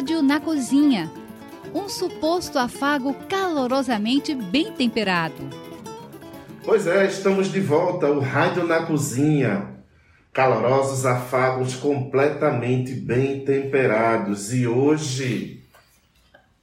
Rádio na Cozinha. Um suposto afago calorosamente bem temperado. Pois é, estamos de volta, o Rádio na Cozinha. Calorosos afagos completamente bem temperados. E hoje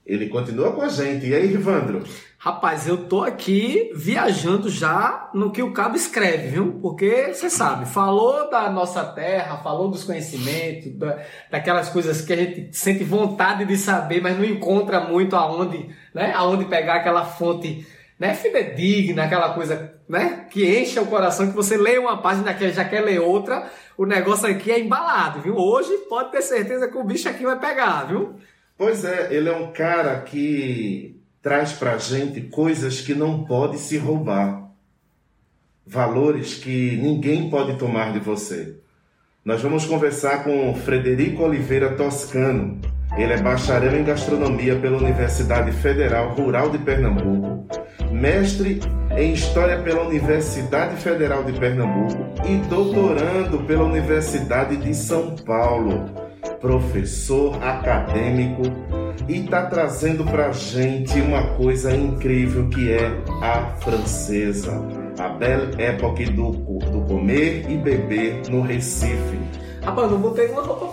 ele continua com a gente. E aí, Rivandro? Rapaz, eu tô aqui viajando já no que o cabo escreve, viu? Porque você sabe, falou da nossa terra, falou dos conhecimentos, da, daquelas coisas que a gente sente vontade de saber, mas não encontra muito aonde, né? Aonde pegar aquela fonte, né? Fidedigna, aquela coisa, né? Que enche o coração, que você lê uma página que já quer ler outra, o negócio aqui é embalado, viu? Hoje pode ter certeza que o bicho aqui vai pegar, viu? Pois é, ele é um cara que traz para a gente coisas que não pode se roubar, valores que ninguém pode tomar de você. Nós vamos conversar com Frederico Oliveira Toscano. Ele é bacharel em gastronomia pela Universidade Federal Rural de Pernambuco, mestre em História pela Universidade Federal de Pernambuco e doutorando pela Universidade de São Paulo. Professor acadêmico e está trazendo para gente uma coisa incrível que é a francesa. A belle époque do, do comer e beber no Recife. Rapaz, não botei uma roupa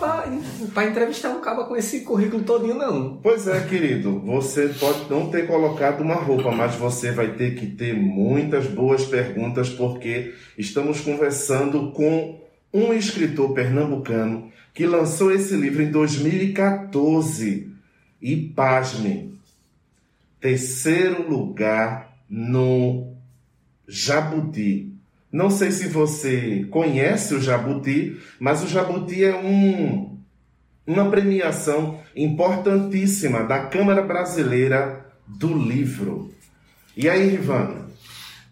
para entrevistar um cabo com esse currículo todinho, não. Pois é, querido. Você pode não ter colocado uma roupa, mas você vai ter que ter muitas boas perguntas, porque estamos conversando com um escritor pernambucano que lançou esse livro em 2014 e pasme, terceiro lugar no Jabuti. Não sei se você conhece o Jabuti, mas o Jabuti é um, uma premiação importantíssima da Câmara Brasileira do Livro. E aí, Rivana?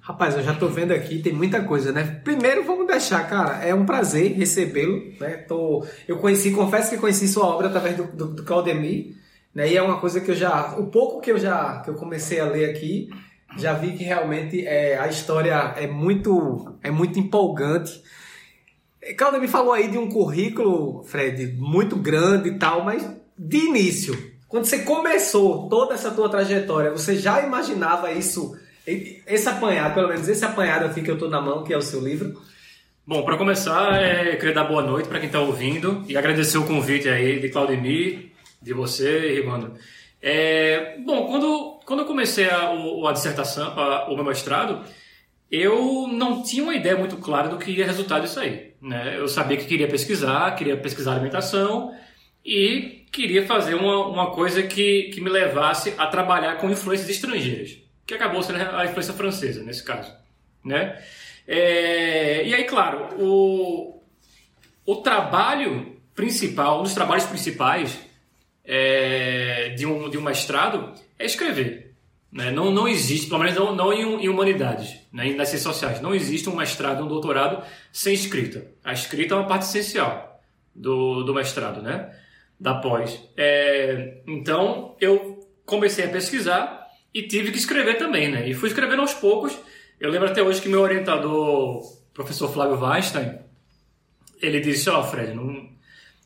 Rapaz, eu já tô vendo aqui, tem muita coisa, né? Primeiro, vamos deixar, cara, é um prazer recebê-lo, né? Tô, eu conheci, confesso que conheci sua obra através do, do, do Claudemir, né? E é uma coisa que eu já, o pouco que eu já que eu comecei a ler aqui, já vi que realmente é, a história é muito é muito empolgante. Claudio me falou aí de um currículo, Fred, muito grande e tal, mas de início, quando você começou toda essa tua trajetória, você já imaginava isso, esse apanhado, pelo menos esse apanhado aqui que eu estou na mão, que é o seu livro? Bom, para começar, é, queria dar boa noite para quem está ouvindo e agradecer o convite aí de Claudemir de você, Rimando. É, bom, quando, quando eu comecei a, a dissertação, a, o meu mestrado, eu não tinha uma ideia muito clara do que ia resultar disso aí. Né? Eu sabia que queria pesquisar, queria pesquisar alimentação e queria fazer uma, uma coisa que, que me levasse a trabalhar com influências estrangeiras, que acabou sendo a influência francesa, nesse caso. Né? É, e aí, claro, o, o trabalho principal, um dos trabalhos principais é, de, um, de um mestrado é escrever. Né? Não, não existe, pelo menos não, não em, em humanidades, né? nas ciências sociais, não existe um mestrado, um doutorado sem escrita. A escrita é uma parte essencial do, do mestrado, né? da pós. É, então eu comecei a pesquisar e tive que escrever também, né? E fui escrevendo aos poucos. Eu lembro até hoje que meu orientador, professor Flávio Weinstein, ele disse: Ó, oh, Fred, não...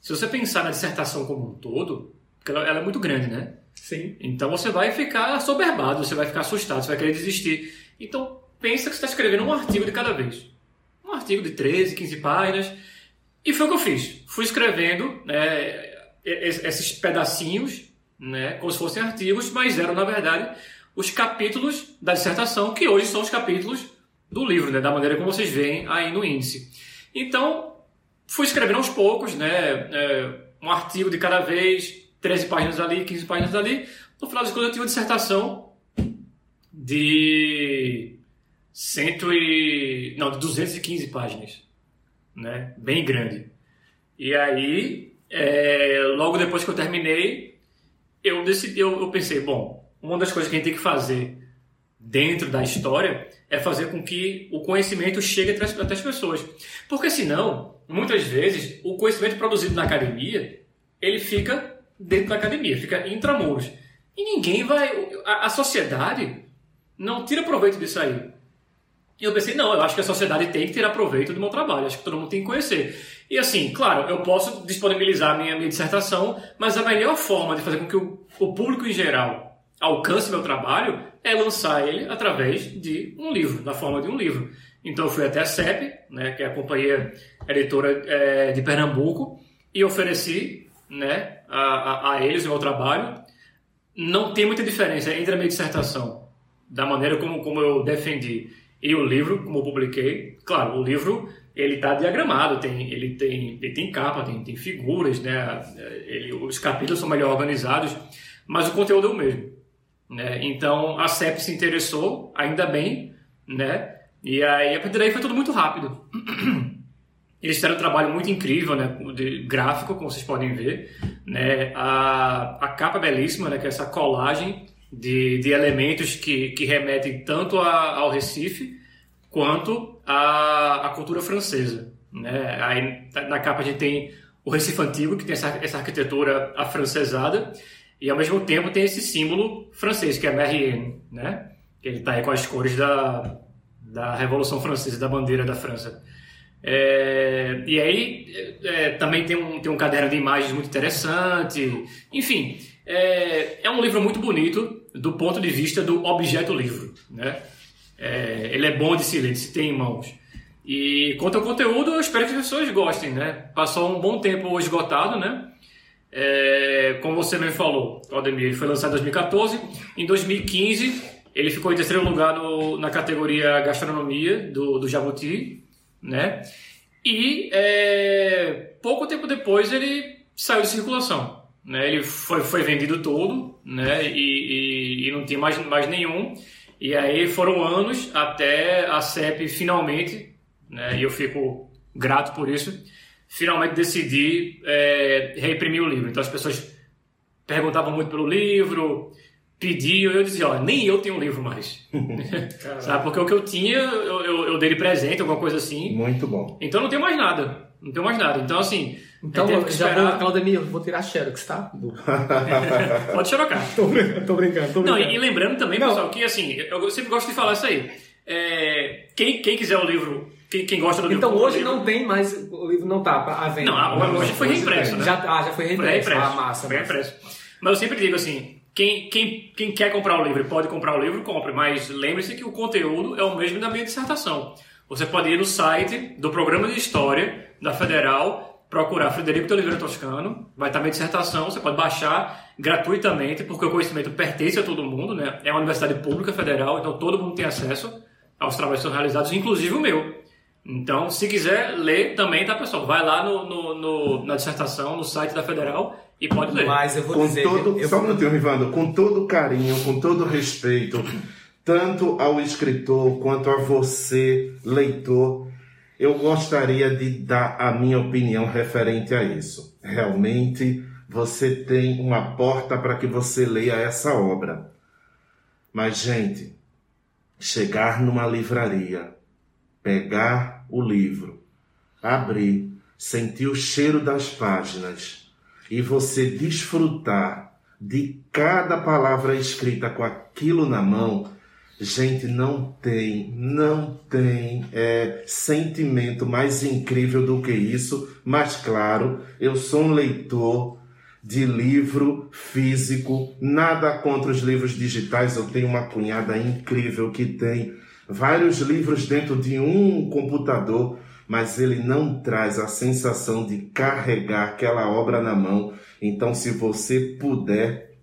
se você pensar na dissertação como um todo, porque ela, ela é muito grande, né? Sim. Então você vai ficar soberbado, você vai ficar assustado, você vai querer desistir. Então pensa que você está escrevendo um artigo de cada vez. Um artigo de 13, 15 páginas. E foi o que eu fiz. Fui escrevendo né, esses pedacinhos, né, como se fossem artigos, mas eram, na verdade, os capítulos da dissertação, que hoje são os capítulos do livro, né, da maneira como vocês veem aí no índice. Então, fui escrevendo aos poucos, né, é, um artigo de cada vez, 13 páginas ali, 15 páginas ali. No final das contas, eu tive uma dissertação de cento e... não, de 215 páginas, né? Bem grande. E aí, é, logo depois que eu terminei, eu decidi, eu, eu pensei, bom, uma das coisas que a gente tem que fazer dentro da história é fazer com que o conhecimento chegue até as, pessoas. Porque senão, muitas vezes, o conhecimento produzido na academia, ele fica dentro da academia, fica intramuros. E ninguém vai. A, a sociedade não tira proveito disso aí. E eu pensei, não, eu acho que a sociedade tem que tirar proveito do meu trabalho, acho que todo mundo tem que conhecer. E assim, claro, eu posso disponibilizar minha, minha dissertação, mas a melhor forma de fazer com que o, o público em geral alcance meu trabalho é lançar ele através de um livro, na forma de um livro. Então eu fui até a CEP, né, que é a companhia editora é, de Pernambuco, e ofereci né, a, a, a eles o meu trabalho. Não tem muita diferença entre a minha dissertação, da maneira como, como eu defendi e o livro, como eu publiquei, claro, o livro ele está diagramado, tem, ele, tem, ele tem capa, tem, tem figuras, né? Ele, os capítulos são melhor organizados, mas o conteúdo é o mesmo. Né? Então a CEP se interessou, ainda bem, né? E aí a partir daí foi tudo muito rápido. Eles fizeram um trabalho muito incrível, né, de gráfico, como vocês podem ver, né, a, a capa é belíssima, né, que é essa colagem de, de elementos que, que remetem tanto a, ao Recife quanto à, cultura francesa. Né? Aí, na capa a gente tem o Recife Antigo, que tem essa, essa arquitetura afrancesada, e ao mesmo tempo tem esse símbolo francês, que é Marianne, né? que ele está aí com as cores da, da Revolução Francesa, da bandeira da França. É, e aí é, também tem um, tem um caderno de imagens muito interessante. Enfim, é, é um livro muito bonito do ponto de vista do objeto livro. Né? É, ele é bom de se ler, se ter em mãos. E quanto ao conteúdo, eu espero que as pessoas gostem. Né? Passou um bom tempo esgotado, né? É, como você me falou, Aldemir, ele foi lançado em 2014. Em 2015, ele ficou em terceiro lugar no, na categoria gastronomia do, do Jabuti, né? E é, pouco tempo depois ele saiu de circulação. Né? Ele foi, foi vendido todo, né? E, e, e, não tinha mais, mais nenhum. E aí foram anos até a CEP finalmente, né? E eu fico grato por isso, finalmente decidir é, reimprimir o livro. Então as pessoas perguntavam muito pelo livro, pediam, eu dizia, ó, nem eu tenho um livro mais. Sabe? Porque o que eu tinha, eu, eu, eu dei de presente, alguma coisa assim. Muito bom. Então não tenho mais nada. Não tenho mais nada. Então, assim, então, eu já vou, Claudemir, vou tirar Xerox, tá? Pode xerocar. tô, brincando, tô brincando, tô brincando. Não, e, e lembrando também, não. pessoal, que assim, eu sempre gosto de falar isso aí. É, quem, quem quiser o livro, quem, quem gosta do livro... Então, hoje não tem mais, o livro não tá à venda. Não, agora hoje foi reimpresso, né? Já, ah, já foi reimpresso. Foi reimpresso. Ah, massa. Foi reimpresso. Mas eu sempre digo assim, quem, quem, quem quer comprar o livro pode comprar o livro, compre, mas lembre-se que o conteúdo é o mesmo da minha dissertação. Você pode ir no site do Programa de História da Federal, procurar Frederico de Oliveira Toscano, vai estar minha dissertação, você pode baixar gratuitamente, porque o conhecimento pertence a todo mundo, né? É uma universidade pública federal, então todo mundo tem acesso aos trabalhos que são realizados, inclusive o meu. Então, se quiser ler também, tá, pessoal? Vai lá no, no, no na dissertação, no site da Federal, e pode ler. Mas eu vou com dizer. Todo, eu só um minutinho, Rivando. Com todo carinho, com todo respeito, tanto ao escritor quanto a você, leitor, eu gostaria de dar a minha opinião referente a isso. Realmente, você tem uma porta para que você leia essa obra. Mas, gente, chegar numa livraria, pegar o livro, abrir, sentir o cheiro das páginas e você desfrutar de cada palavra escrita com aquilo na mão, gente, não tem, não tem é, sentimento mais incrível do que isso. Mas, claro, eu sou um leitor de livro físico, nada contra os livros digitais. Eu tenho uma cunhada incrível que tem vários livros dentro de um computador mas ele não traz a sensação de carregar aquela obra na mão. Então, se você puder,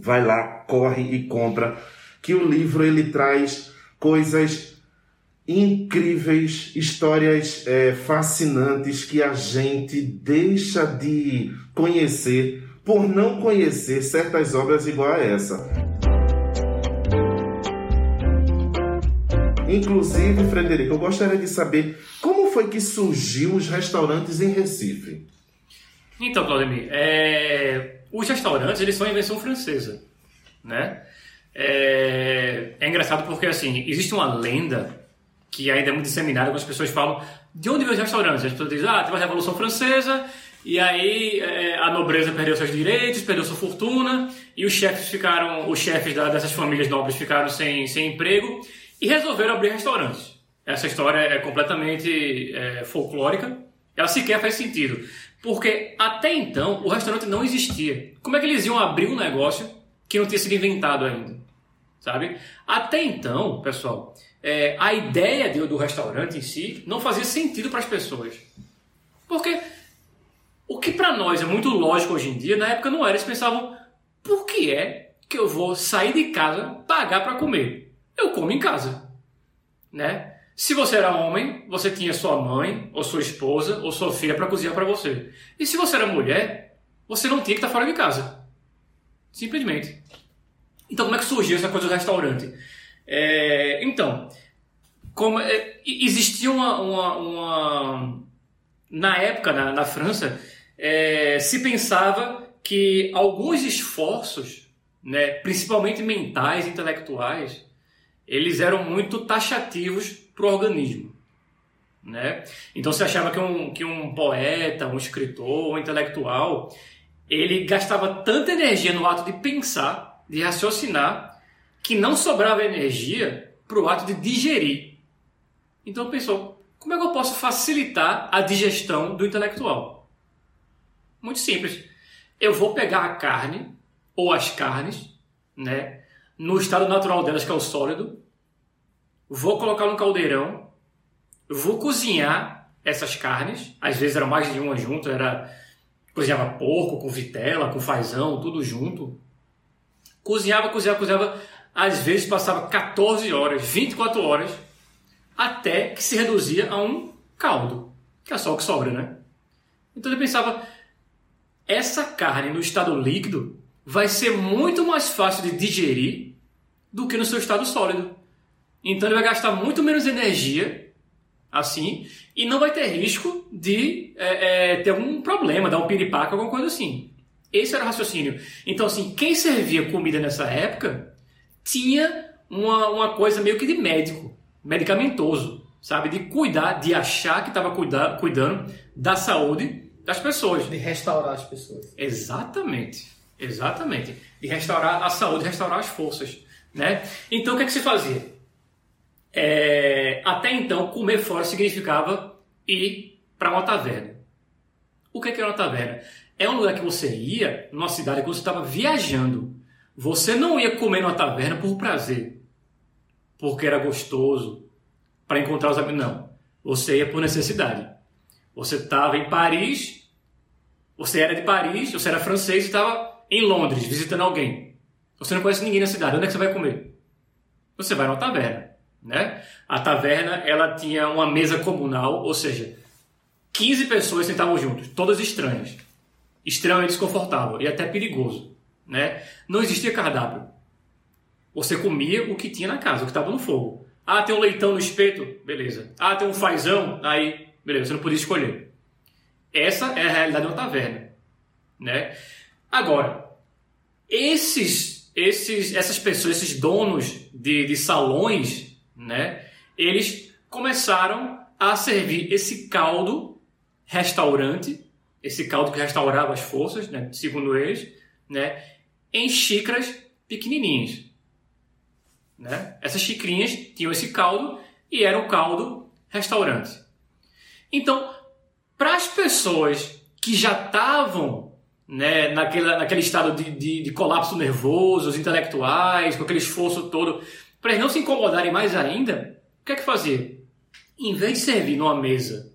vai lá, corre e compra, que o livro ele traz coisas incríveis, histórias é, fascinantes que a gente deixa de conhecer por não conhecer certas obras igual a essa. Inclusive, Frederico, eu gostaria de saber como foi que surgiu os restaurantes em Recife. Então, Claudemir, é... os restaurantes eles são invenção francesa, né? É... é engraçado porque assim existe uma lenda que ainda é muito disseminada quando as pessoas falam de onde vêm os restaurantes. As pessoas dizem, ah, teve a Revolução Francesa e aí é, a nobreza perdeu seus direitos, perdeu sua fortuna e os chefes ficaram, os chefes da, dessas famílias nobres ficaram sem, sem emprego e resolveram abrir restaurantes. Essa história é completamente é, folclórica. Ela sequer faz sentido. Porque até então o restaurante não existia. Como é que eles iam abrir um negócio que não tinha sido inventado ainda? Sabe? Até então, pessoal, é, a ideia do restaurante em si não fazia sentido para as pessoas. Porque o que para nós é muito lógico hoje em dia, na época não era. Eles pensavam, por que é que eu vou sair de casa, pagar para comer? Eu como em casa, né? Se você era homem, você tinha sua mãe, ou sua esposa, ou sua filha para cozinhar para você. E se você era mulher, você não tinha que estar tá fora de casa. Simplesmente. Então, como é que surgiu essa coisa do restaurante? É, então, como é, existia uma, uma, uma, na época na, na França é, se pensava que alguns esforços, né, principalmente mentais, intelectuais, eles eram muito taxativos para o organismo. Né? Então se achava que um, que um poeta, um escritor, um intelectual, ele gastava tanta energia no ato de pensar, de raciocinar, que não sobrava energia para o ato de digerir. Então pensou, como é que eu posso facilitar a digestão do intelectual? Muito simples. Eu vou pegar a carne ou as carnes, né, no estado natural delas, que é o sólido, vou colocar no caldeirão, vou cozinhar essas carnes, às vezes eram mais de uma junto, era cozinhava porco com vitela, com fazão, tudo junto. Cozinhava, cozinhava, cozinhava, às vezes passava 14 horas, 24 horas, até que se reduzia a um caldo, que é só o que sobra, né? Então ele pensava, essa carne no estado líquido vai ser muito mais fácil de digerir do que no seu estado sólido. Então ele vai gastar muito menos energia assim e não vai ter risco de é, é, ter algum problema, dar um piripaque, alguma coisa assim. Esse era o raciocínio. Então, assim, quem servia comida nessa época tinha uma, uma coisa meio que de médico, medicamentoso, sabe? De cuidar, de achar que estava cuidando da saúde das pessoas. De restaurar as pessoas. Exatamente. Exatamente. De restaurar a saúde, restaurar as forças. Né? Então, o que, é que se fazia? É, até então, comer fora significava ir para uma taverna. O que é, que é uma taverna? É um lugar que você ia, numa cidade que você estava viajando. Você não ia comer numa taverna por prazer, porque era gostoso, para encontrar os amigos. Não. Você ia por necessidade. Você estava em Paris você era de Paris, você era francês e estava em Londres visitando alguém. Você não conhece ninguém na cidade. Onde é que você vai comer? Você vai numa taverna, né? A taverna ela tinha uma mesa comunal, ou seja, 15 pessoas sentavam juntos, todas estranhas, extremamente desconfortável e até perigoso, né? Não existia cardápio. Você comia o que tinha na casa, o que estava no fogo. Ah, tem um leitão no espeto, beleza. Ah, tem um fazão, aí, beleza. Você não podia escolher. Essa é a realidade de uma taverna, né? Agora, esses, esses, essas pessoas, esses donos de, de salões, né? Eles começaram a servir esse caldo restaurante, esse caldo que restaurava as forças, né? Segundo eles, né? Em xícaras pequenininhas, né? Essas xicrinhas tinham esse caldo e era o caldo restaurante. Então, para as pessoas que já estavam né, naquele, estado de, de, de, colapso nervoso, os intelectuais, com aquele esforço todo, para eles não se incomodarem mais ainda, o que é que fazer? Em vez de servir numa mesa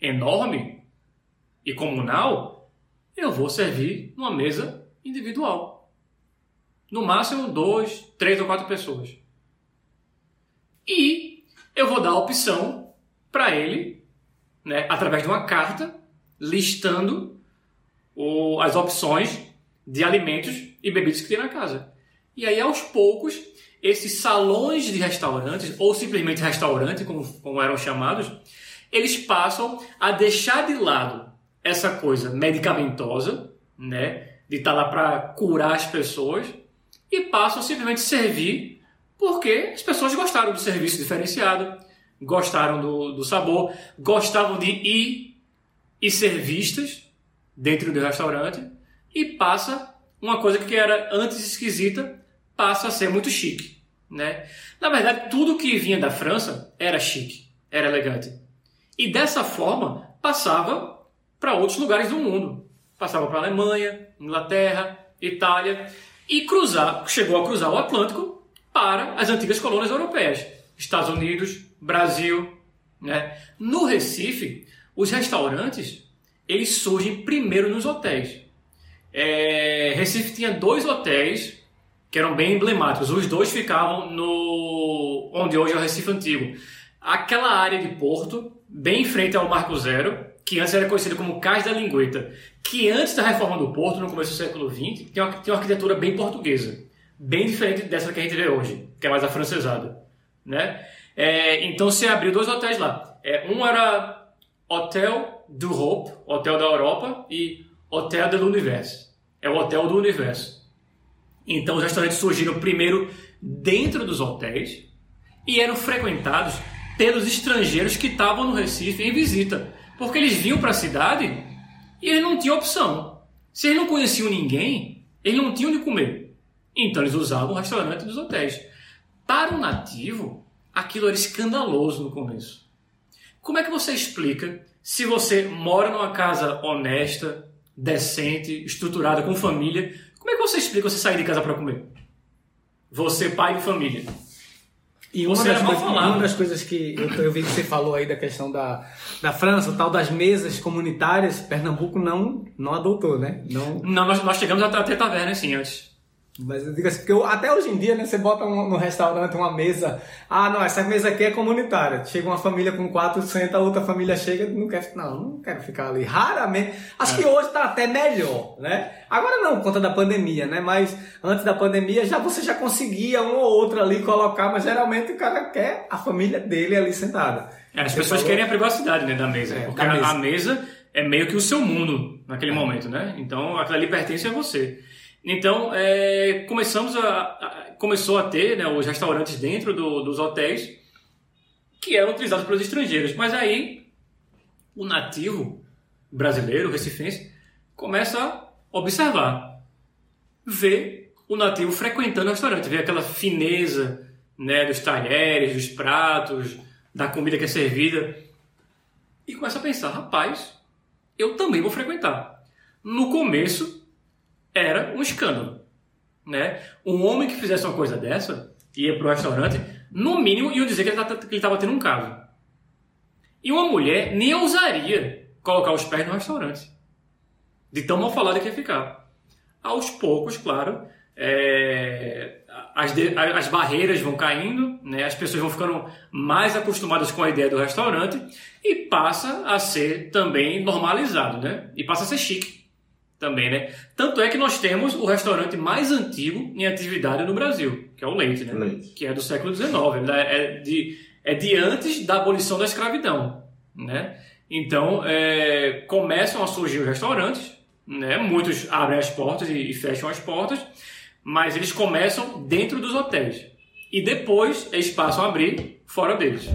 enorme e comunal, eu vou servir numa mesa individual. No máximo, dois, três ou quatro pessoas. E eu vou dar a opção para ele né, através de uma carta listando o, as opções de alimentos e bebidas que tem na casa. E aí, aos poucos, esses salões de restaurantes, ou simplesmente restaurante, como, como eram chamados, eles passam a deixar de lado essa coisa medicamentosa, né, de estar tá lá para curar as pessoas, e passam a simplesmente servir porque as pessoas gostaram do serviço diferenciado, gostaram do, do sabor, gostavam de ir e ser vistas dentro do restaurante e passa uma coisa que era antes esquisita passa a ser muito chique, né? Na verdade, tudo que vinha da França era chique. era elegante. E dessa forma passava para outros lugares do mundo. Passava para Alemanha, Inglaterra, Itália e cruzar, chegou a cruzar o Atlântico para as antigas colônias europeias, Estados Unidos, Brasil, né? No Recife, os restaurantes eles surgem primeiro nos hotéis. É, Recife tinha dois hotéis que eram bem emblemáticos. Os dois ficavam no onde hoje é o Recife Antigo. Aquela área de porto, bem em frente ao Marco Zero, que antes era conhecido como Cais da Lingueta, que antes da reforma do porto, no começo do século XX, tem uma, tem uma arquitetura bem portuguesa, bem diferente dessa que a gente vê hoje, que é mais afrancesada. Né? É, então se abriu dois hotéis lá. É, um era Hotel du Europe, Hotel da Europa, e Hotel de l'Univers. É o Hotel do Universo. Então os restaurantes surgiram primeiro dentro dos hotéis e eram frequentados pelos estrangeiros que estavam no Recife em visita. Porque eles vinham para a cidade e eles não tinham opção. Se eles não conheciam ninguém, eles não tinham de comer. Então eles usavam o restaurante dos hotéis. Para o nativo, aquilo era escandaloso no começo. Como é que você explica se você mora numa casa honesta, decente, estruturada, com família? Como é que você explica você sair de casa para comer? Você, pai de família. E uma, Você das era mal coisas, falado. uma das coisas que eu, eu vi que você falou aí da questão da, da França, o tal das mesas comunitárias, Pernambuco não, não adotou, né? Não, Não, nós, nós chegamos a ter taverna assim antes. Mas eu digo assim, porque eu- até hoje em dia, né, você bota um- no restaurante uma mesa, ah, não, essa mesa aqui é comunitária. Chega uma família com quatro, senta, a outra família chega, não quer, não, não quero ficar ali. Raramente. Acho que hoje tá até melhor, né? Agora não, por conta da pandemia, né? Mas antes da pandemia já você já conseguia um ou outro ali colocar, mas geralmente o cara quer a família dele ali sentada. É, as pessoas falou- querem a privacidade né, da mesa. É, porque da a- mesa. a mesa é meio que o seu mundo naquele momento, né? Então aquilo ali pertence a você. Então é, começamos a, a- começou a ter né, os restaurantes dentro do- dos hotéis que eram utilizados pelos estrangeiros. Mas aí o nativo brasileiro, recifense, começa a observar, ver o nativo frequentando o restaurante, ver aquela fineza né, dos talheres, dos pratos, da comida que é servida e começa a pensar, rapaz, eu também vou frequentar. No começo era um escândalo, né? Um homem que fizesse uma coisa dessa ia pro restaurante, no mínimo iam dizer que ele tá- estava tendo um caso. E uma mulher nem ousaria colocar os pés no restaurante. De tão mal falada que ia ficar. Aos poucos, claro, é, as, de- as barreiras vão caindo, né? as pessoas vão ficando mais acostumadas com a ideia do restaurante e passa a ser também normalizado, né? E passa a ser chique também, né? Tanto é que nós temos o restaurante mais antigo em atividade no Brasil, que é o Leite, né? Leite. Que é do século XIX, ele é de, é de antes da abolição da escravidão, né? Então, é, começam a surgir os restaurantes, né? Muitos abrem as portas e, e fecham as portas, mas eles começam dentro dos hotéis. E depois eles passam a abrir fora deles.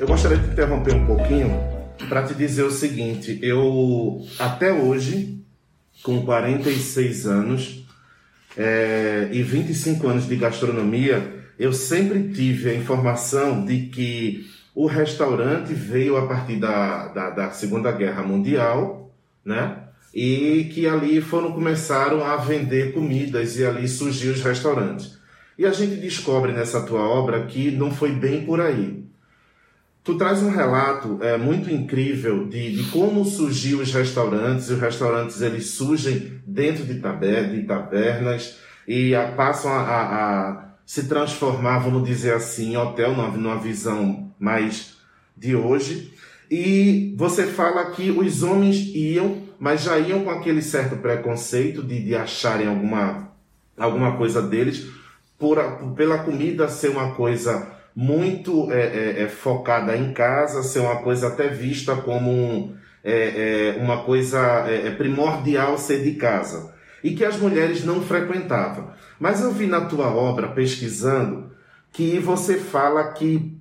Eu gostaria de interromper um pouquinho para te dizer o seguinte: eu, até hoje, com 46 anos é, e 25 anos de gastronomia, eu sempre tive a informação de que o restaurante veio a partir da, da, da Segunda Guerra Mundial, né? E que ali foram começaram a vender comidas e ali surgiu os restaurantes. E a gente descobre nessa tua obra que não foi bem por aí. Tu traz um relato é, muito incrível de, de como surgiu os restaurantes. E os restaurantes eles surgem dentro de, taber, de tabernas e a, passam a, a, a se transformar, vamos dizer assim, em hotel, numa, numa visão mais de hoje. E você fala que os homens iam, mas já iam com aquele certo preconceito de, de acharem alguma, alguma coisa deles, por, pela comida ser uma coisa muito é, é, é, focada em casa, ser uma coisa até vista como é, é, uma coisa primordial ser de casa. E que as mulheres não frequentavam. Mas eu vi na tua obra, pesquisando, que você fala que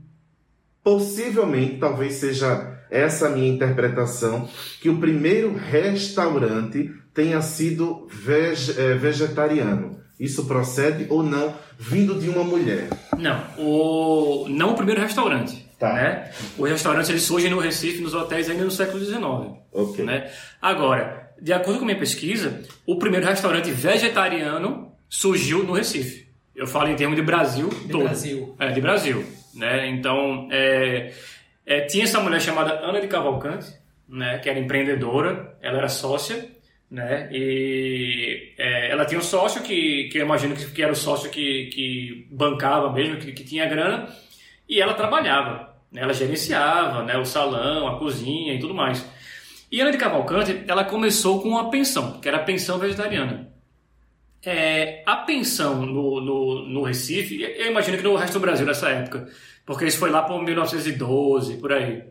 possivelmente, talvez seja essa a minha interpretação, que o primeiro restaurante tenha sido veg- vegetariano. Isso procede ou não, vindo de uma mulher? Não, o, não o primeiro restaurante. Tá. Né? Os restaurantes eles surgem no Recife, nos hotéis ainda no século XIX. Ok. Né? Agora, de acordo com minha pesquisa, o primeiro restaurante vegetariano surgiu no Recife. Eu falo em termos de Brasil De todo. Brasil. É, de Brasil. Né? Então, é, é, tinha essa mulher chamada Ana de Cavalcante, né? que era empreendedora, ela era sócia, né? e é, ela tinha um sócio que, que eu imagino que, que era o sócio que, que bancava mesmo, que, que tinha grana, e ela trabalhava, né? ela gerenciava né? o salão, a cozinha e tudo mais. E Ana de Cavalcante, ela começou com uma pensão, que era a pensão vegetariana. É, a pensão no, no, no Recife, eu imagino que no resto do Brasil nessa época, porque isso foi lá por 1912, por aí.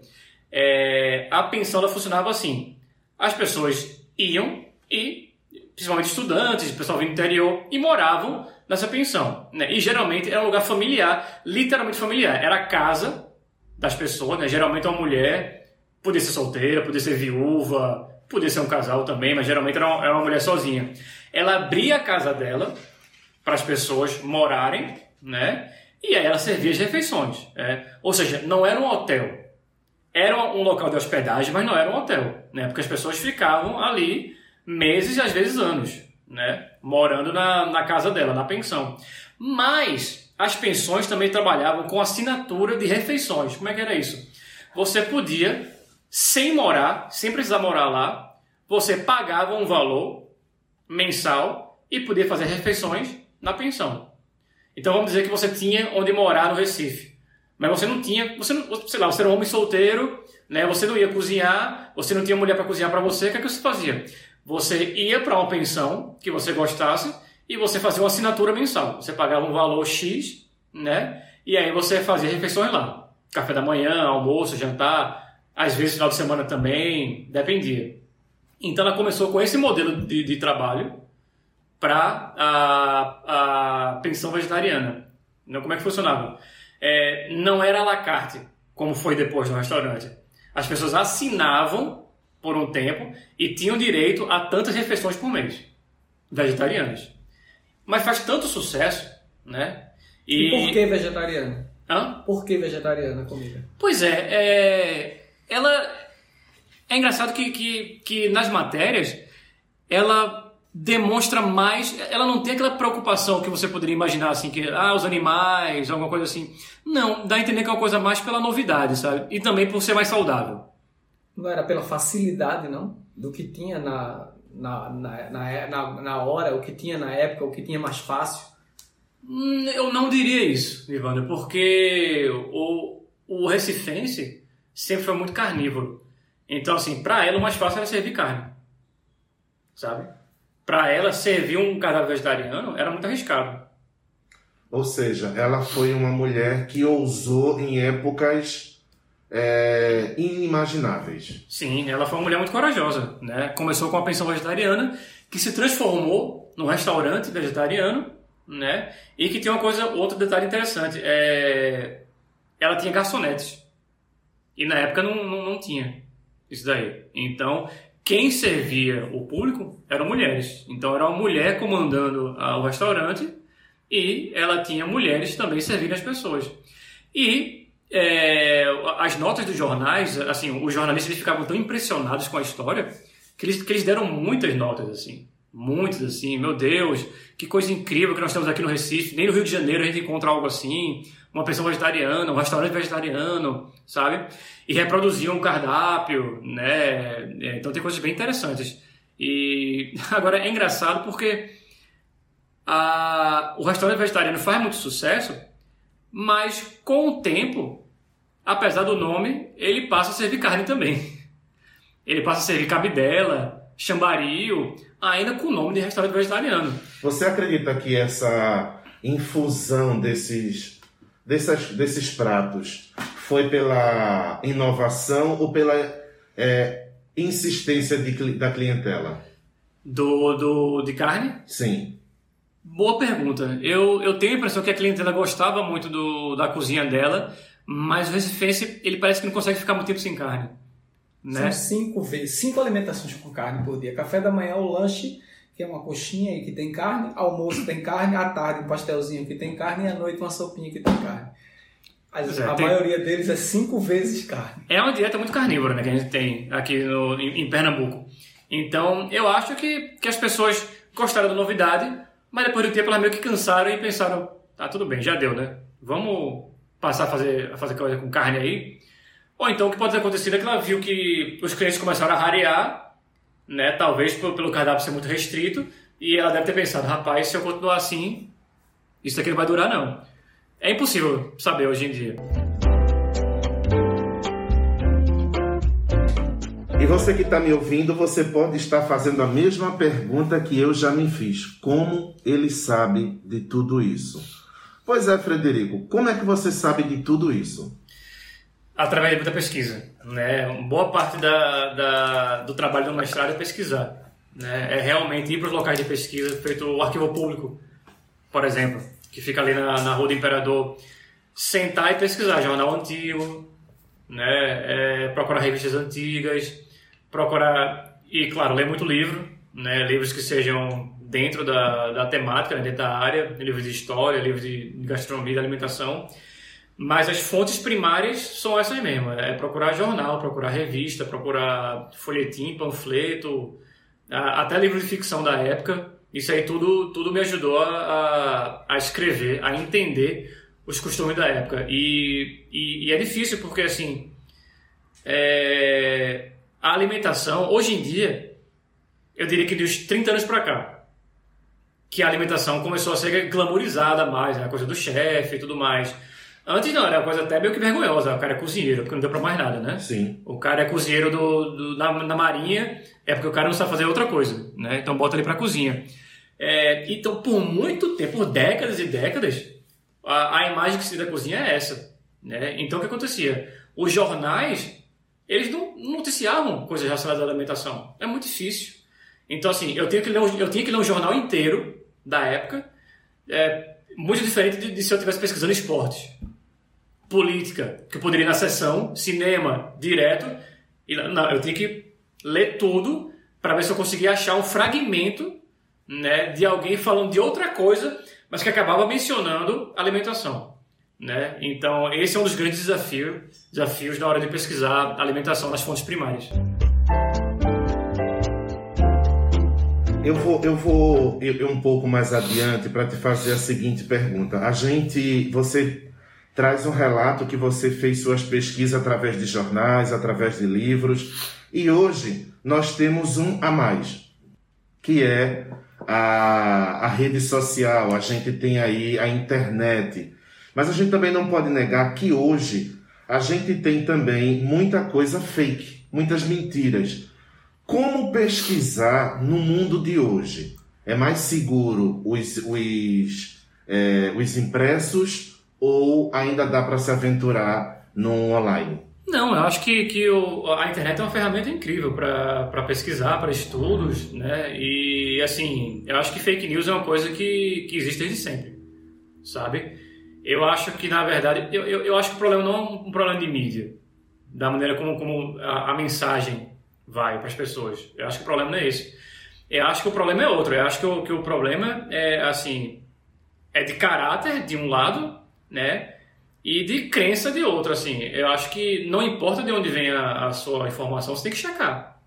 É, a pensão ela funcionava assim: as pessoas iam e, principalmente estudantes, pessoal vindo do interior, e moravam nessa pensão. Né? E geralmente era um lugar familiar, literalmente familiar. Era a casa das pessoas, né? geralmente uma mulher, podia ser solteira, podia ser viúva, podia ser um casal também, mas geralmente era uma, era uma mulher sozinha. Ela abria a casa dela para as pessoas morarem, né? E aí ela servia as refeições. né? Ou seja, não era um hotel. Era um local de hospedagem, mas não era um hotel, né? Porque as pessoas ficavam ali meses e às vezes anos, né? Morando na, na casa dela, na pensão. Mas as pensões também trabalhavam com assinatura de refeições. Como é que era isso? Você podia, sem morar, sem precisar morar lá, você pagava um valor mensal e podia fazer refeições na pensão. Então vamos dizer que você tinha onde morar no Recife, mas você não tinha, você não, sei lá, você era um homem solteiro, né? Você não ia cozinhar, você não tinha mulher para cozinhar para você, o que, é que você fazia? Você ia para uma pensão que você gostasse e você fazia uma assinatura mensal. Você pagava um valor X, né? E aí você fazia refeições lá. Café da manhã, almoço, jantar, às vezes final de semana também, dependia. Então ela começou com esse modelo de, de trabalho para a, a pensão vegetariana. Então, como é que funcionava? É, não era à la carte, como foi depois no restaurante. As pessoas assinavam por um tempo e tinham direito a tantas refeições por mês, vegetarianas. Mas faz tanto sucesso, né? E, por que vegetariana? Hã? Por que vegetariana a comida? Pois é, é, ela é engraçado que, que, que nas matérias ela demonstra mais, ela não tem aquela preocupação que você poderia imaginar assim que ah, os animais, alguma coisa assim. Não, dá a entender que é uma coisa mais pela novidade, sabe? E também por ser mais saudável. Não era pela facilidade, não? Do que tinha na, na, na, na, na, na hora, o que tinha na época, o que tinha mais fácil. Hum, Eu não diria isso, Ivana, porque o, o recifense sempre foi muito carnívoro. Então, assim, para ela o mais fácil era servir carne. Sabe? Para ela, servir um cadáver vegetariano era muito arriscado. Ou seja, ela foi uma mulher que ousou em épocas é, inimagináveis. Sim, ela foi uma mulher muito corajosa, né? Começou com a pensão vegetariana, que se transformou num restaurante vegetariano, né? E que tem uma coisa, outro detalhe interessante, é... ela tinha garçonetes. E na época não, não, não tinha isso daí. Então, quem servia o público eram mulheres. Então, era uma mulher comandando o restaurante e ela tinha mulheres também servindo as pessoas. E é, as notas dos jornais, assim, os jornalistas ficavam tão impressionados com a história que eles, que eles deram muitas notas, assim. Muitas, assim. Meu Deus, que coisa incrível que nós temos aqui no Recife. Nem no Rio de Janeiro a gente encontra algo assim. Uma pessoa vegetariana, um restaurante vegetariano, sabe? E reproduziam um cardápio, né? É, Então tem coisas bem interessantes. E agora é engraçado porque a, o restaurante vegetariano faz muito sucesso, mas com o tempo, apesar do nome, ele passa a servir carne também. Ele passa a servir cabidela, chambaril, ainda com o nome de restaurante vegetariano. Você acredita que essa infusão desses, dessas, desses pratos foi pela inovação ou pela é, insistência de da clientela? Do, do, de carne? Sim. Boa pergunta. Eu, eu tenho a impressão que a clientela gostava muito do, da cozinha dela, mas o recifense, ele parece que não consegue ficar muito tempo sem carne. Né? São cinco vezes, cinco alimentações com carne por dia. Café da manhã, o lanche, que é uma coxinha e que tem carne, almoço tem carne, à tarde um pastelzinho que tem carne e à noite uma sopinha que tem carne. As, É, a tem- maioria deles é cinco vezes carne. É uma dieta muito carnívora, né, que a gente tem aqui no, em, em Pernambuco. Então, eu acho que, que as pessoas gostaram da novidade, mas depois do tempo elas meio que cansaram e pensaram, tá tudo bem, já deu, né? Vamos passar a fazer, a fazer coisa com carne aí. Ou então o que pode ter acontecido é que ela viu que os clientes começaram a rarear, né? Talvez pelo, cardápio ser muito restrito, e ela deve ter pensado, rapaz, se eu continuar assim, isso aqui não vai durar não. É impossível saber hoje em dia. E você que está me ouvindo, você pode estar fazendo a mesma pergunta que eu já me fiz. Como ele sabe de tudo isso? Pois é, Frederico, como é que você sabe de tudo isso? através de muita pesquisa. Né? Boa parte da, da- do trabalho do mestrado é pesquisar. Né? É realmente ir para os locais de pesquisa, feito o arquivo público, por exemplo, que fica ali na, na Rua do Imperador, sentar e pesquisar jornal antigo, né? É, procurar revistas antigas, procurar, e claro, ler muito livro, né? livros que sejam dentro da, da temática, né? dentro da área, livros de história, livros de gastronomia, de alimentação, mas as fontes primárias são essas mesmo. É procurar jornal, procurar revista, procurar folhetim, panfleto, até livro de ficção da época. Isso aí tudo, tudo me ajudou a, a, a escrever, a entender os costumes da época. E, e, e é difícil porque, assim, é, a alimentação, hoje em dia, eu diria que dos 30 anos para cá, que a alimentação começou a ser glamourizada mais, né? a coisa do chefe e tudo mais. Antes não, era uma coisa até meio que vergonhosa. O cara é cozinheiro, porque não deu pra mais nada, né? Sim. O cara é cozinheiro do, do- na, na marinha, é porque o cara não sabe fazer outra coisa, né? Então bota ele pra cozinha. É, então, por muito tempo, por décadas e décadas, a, a imagem que se da cozinha é essa. Né? Então, o que acontecia? Os jornais, eles não noticiavam coisas relacionadas à alimentação. É muito difícil. Então, assim, eu, tenho que ler um, eu tinha que ler um jornal inteiro da época, é, muito diferente de, de se eu estivesse pesquisando esportes política, que eu poderia ir na sessão, cinema, direto, e não, eu tinha que ler tudo para ver se eu conseguia achar um fragmento né, de alguém falando de outra coisa, mas que acabava mencionando alimentação. Né? Então, esse é um dos grandes desafios, desafios na hora de pesquisar alimentação nas fontes primárias. Eu vou, eu vou ir um pouco mais adiante para te fazer a seguinte pergunta. A gente, você traz um relato que você fez suas pesquisas através de jornais, através de livros, e hoje nós temos um a mais, que é a, a rede social. A gente tem aí a internet. Mas a gente também não pode negar que hoje a gente tem também muita coisa fake, muitas mentiras. Como pesquisar no mundo de hoje? É mais seguro os, os, é, os impressos ou ainda dá para se aventurar no online? Não, eu acho que, que o, a internet é uma ferramenta incrível para pesquisar, para estudos, né? E, assim, eu acho que fake news é uma coisa que, que existe desde sempre, sabe? Eu acho que, na verdade, eu, eu, eu acho que o problema não é um problema de mídia, da maneira como, como a, a mensagem vai para as pessoas. Eu acho que o problema não é esse. Eu acho que o problema é outro. Eu acho que o, que o problema é, assim, é de caráter de um lado, né? E de crença de outro, assim. Eu acho que não importa de onde vem a, a sua informação, você tem que checar,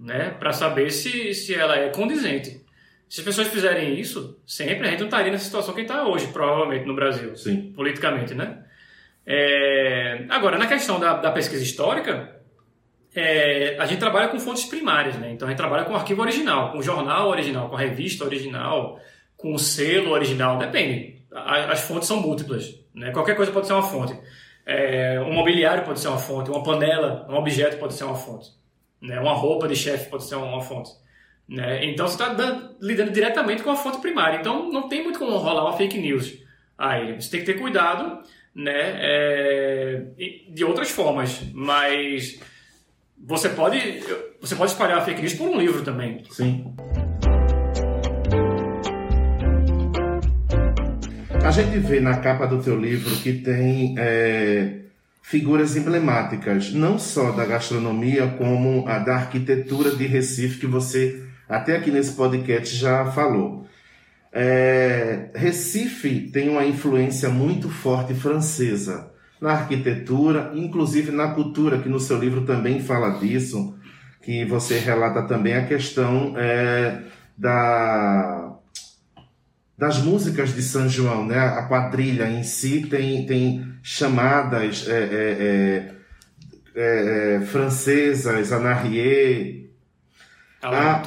né? Para saber se, se ela é condizente. Se as pessoas fizerem isso, sempre a gente não estaria nessa situação que está hoje, provavelmente, no Brasil, Sim. politicamente, né? É, Agora, na questão da, da pesquisa histórica, é, a gente trabalha com fontes primárias, né? Então a gente trabalha com arquivo original, com jornal original, com a revista original, com selo original, depende. As fontes são múltiplas, né? Qualquer coisa pode ser uma fonte. É, um mobiliário pode ser uma fonte, uma panela, um objeto pode ser uma fonte, né? Uma roupa de chefe pode ser uma fonte. Né? Então você está lidando diretamente com a fonte primária. Então não tem muito como rolar uma fake news aí. Você tem que ter cuidado, né? É, de outras formas, mas você pode você pode espalhar a fake news por um livro também. Sim. A gente vê na capa do teu livro que tem é, figuras emblemáticas, não só da gastronomia, como a da arquitetura de Recife, que você até aqui nesse podcast já falou. É, Recife tem uma influência muito forte francesa na arquitetura, inclusive na cultura, que no seu livro também fala disso, que você relata também a questão é, da, das músicas de São João, né? A quadrilha em si tem, tem chamadas é, é, é, é francesas, anarrier. A,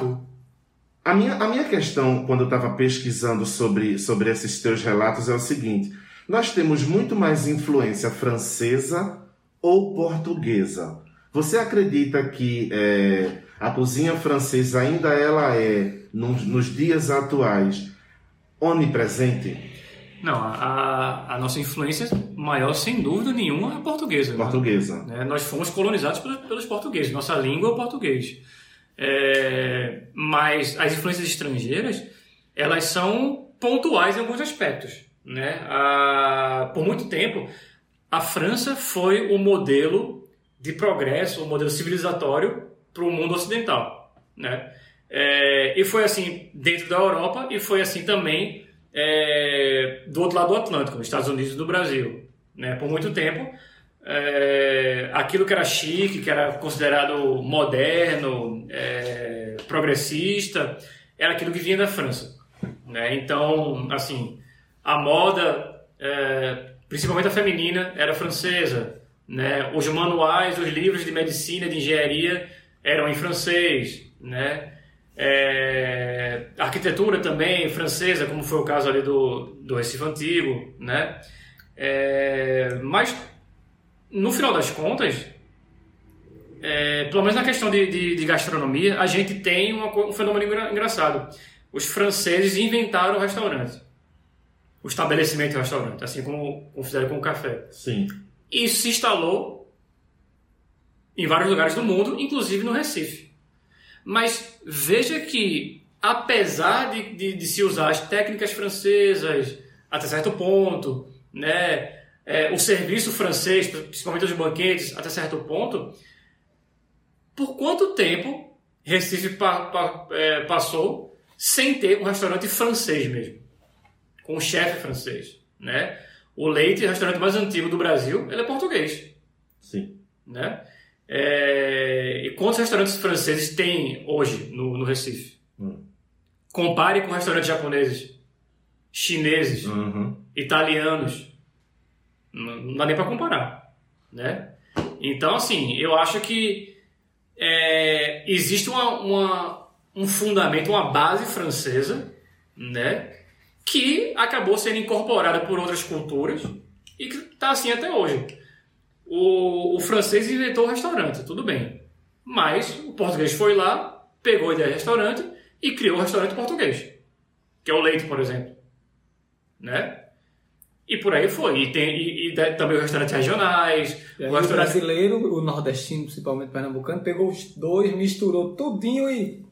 a, minha, a minha questão, quando eu estava pesquisando sobre, sobre esses teus relatos, é o seguinte: nós temos muito mais influência francesa ou portuguesa. Você acredita que é, a cozinha francesa ainda ela é, nos, nos dias atuais, onipresente? Não, a, a, nossa influência maior, sem dúvida nenhuma, é a portuguesa. Né? Portuguesa. Né? Nós fomos colonizados pelos, pelos, portugueses, nossa língua é o português. É, mas as influências estrangeiras, elas são pontuais em alguns aspectos. Né? A, por muito tempo, a França foi o modelo de progresso, o modelo civilizatório para o mundo ocidental. Né? É, e foi assim dentro da Europa e foi assim também é, do outro lado do Atlântico, nos Estados Unidos e do Brasil. Né? Por muito tempo, é, aquilo que era chique, que era considerado moderno, é, progressista, era aquilo que vinha da França. Né? Então, assim, a moda, é, principalmente a feminina, era francesa. Né? Os manuais, os livros de medicina, de engenharia eram em francês. Né? É, arquitetura também francesa, como foi o caso ali do, do Recife Antigo, né? É, mas, no final das contas, é, pelo menos na questão de, de, de gastronomia, a gente tem uma, um fenômeno engraçado. Os franceses inventaram o restaurante. O estabelecimento do restaurante, assim como, como fizeram com o café. Sim. Isso se instalou em vários lugares do mundo, inclusive no Recife. Mas veja que, apesar de, de, de se usar as técnicas francesas até certo ponto, né, é, o serviço francês, principalmente os banquetes, até certo ponto, por quanto tempo Recife pa, pa, é, passou sem ter um restaurante francês mesmo, com um chefe francês, né? O Leite, o restaurante mais antigo do Brasil, ele é português. Sim. Né? É, e quantos restaurantes franceses tem hoje no, no Recife? Hum. Compare com restaurantes japoneses, chineses, uhum. italianos. Não, dá nem para comparar, né? Então, assim, eu acho que é, existe uma, uma, um fundamento, uma base francesa, né? Que acabou sendo incorporada por outras culturas e que está assim até hoje. O, o francês inventou o restaurante, tudo bem. Mas o português foi lá, pegou a ideia do restaurante e criou o restaurante português. Que é o leite, por exemplo. Né? E por aí foi. E, tem, e, e também os restaurantes regionais. E o, restaurante... brasileiro, o nordestino, principalmente pernambucano, pegou os dois, misturou tudinho e.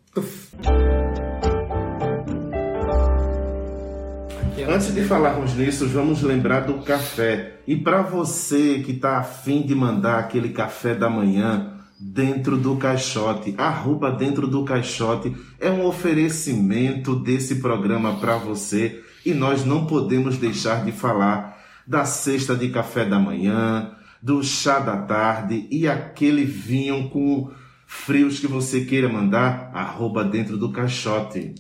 Antes de falarmos nisso, vamos lembrar do café. E para você que está afim de mandar aquele café da manhã dentro do caixote, arroba dentro do caixote, é um oferecimento desse programa para você e nós não podemos deixar de falar da cesta de café da manhã, do chá da tarde e aquele vinho com frios que você queira mandar, arroba dentro do caixote.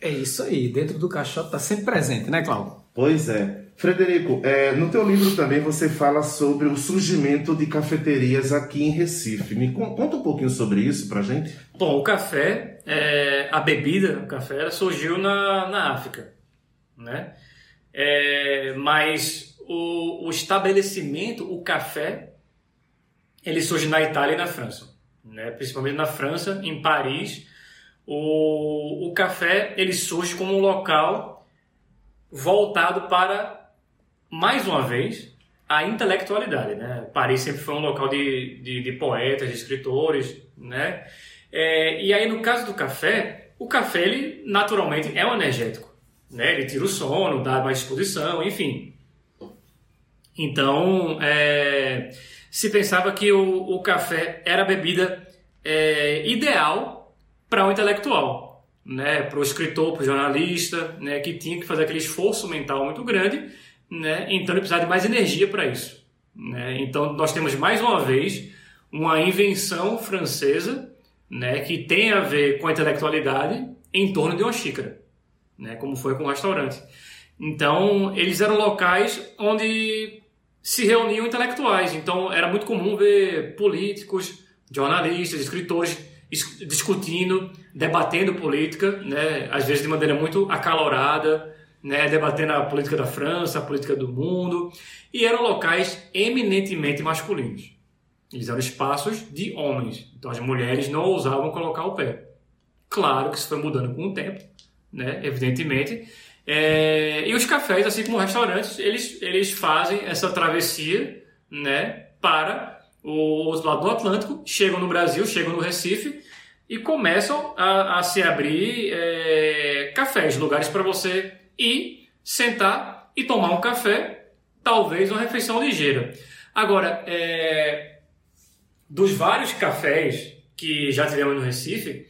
É isso aí, dentro do caixote está sempre presente, né, Cláudio? Pois é. Frederico, é, no teu livro também você fala sobre o surgimento de cafeterias aqui em Recife. Me conta um pouquinho sobre isso pra gente. Bom, o café, é, a bebida, o café, surgiu na, na África, né? É, mas o, o estabelecimento, o café, ele surge na Itália e na França, né? Principalmente na França, em Paris, o, o café ele surge como um local voltado para, mais uma vez, a intelectualidade. Né? Paris sempre foi um local de, de, de poetas, de escritores. Né? É, e aí, no caso do café, o café, ele naturalmente é um energético. Né? Ele tira o sono, dá mais disposição, enfim. Então, é, se pensava que o, o café era a bebida é, ideal para um intelectual. né, para o escritor, para o jornalista, né, que tinha que fazer aquele esforço mental muito grande, né, então ele precisava de mais energia para isso. Né? Então nós temos mais uma vez uma invenção francesa né, que tem a ver com a intelectualidade em torno de uma xícara, né, como foi com o restaurante. Então eles eram locais onde se reuniam intelectuais. Então era muito comum ver políticos, jornalistas, escritores discutindo, debatendo política, né, às vezes de maneira muito acalorada, né, debatendo a política da França, a política do mundo, e eram locais eminentemente masculinos. Eles eram espaços de homens, então as mulheres não ousavam colocar o pé. Claro que isso foi mudando com o tempo, né, evidentemente. É, e os cafés, assim como restaurantes, eles, eles fazem essa travessia né, para os lados do Atlântico, chegam no Brasil, chegam no Recife e começam a, a se abrir é, cafés, lugares para você ir, sentar e tomar um café, talvez uma refeição ligeira. Agora, é, dos vários cafés que já tivemos no Recife,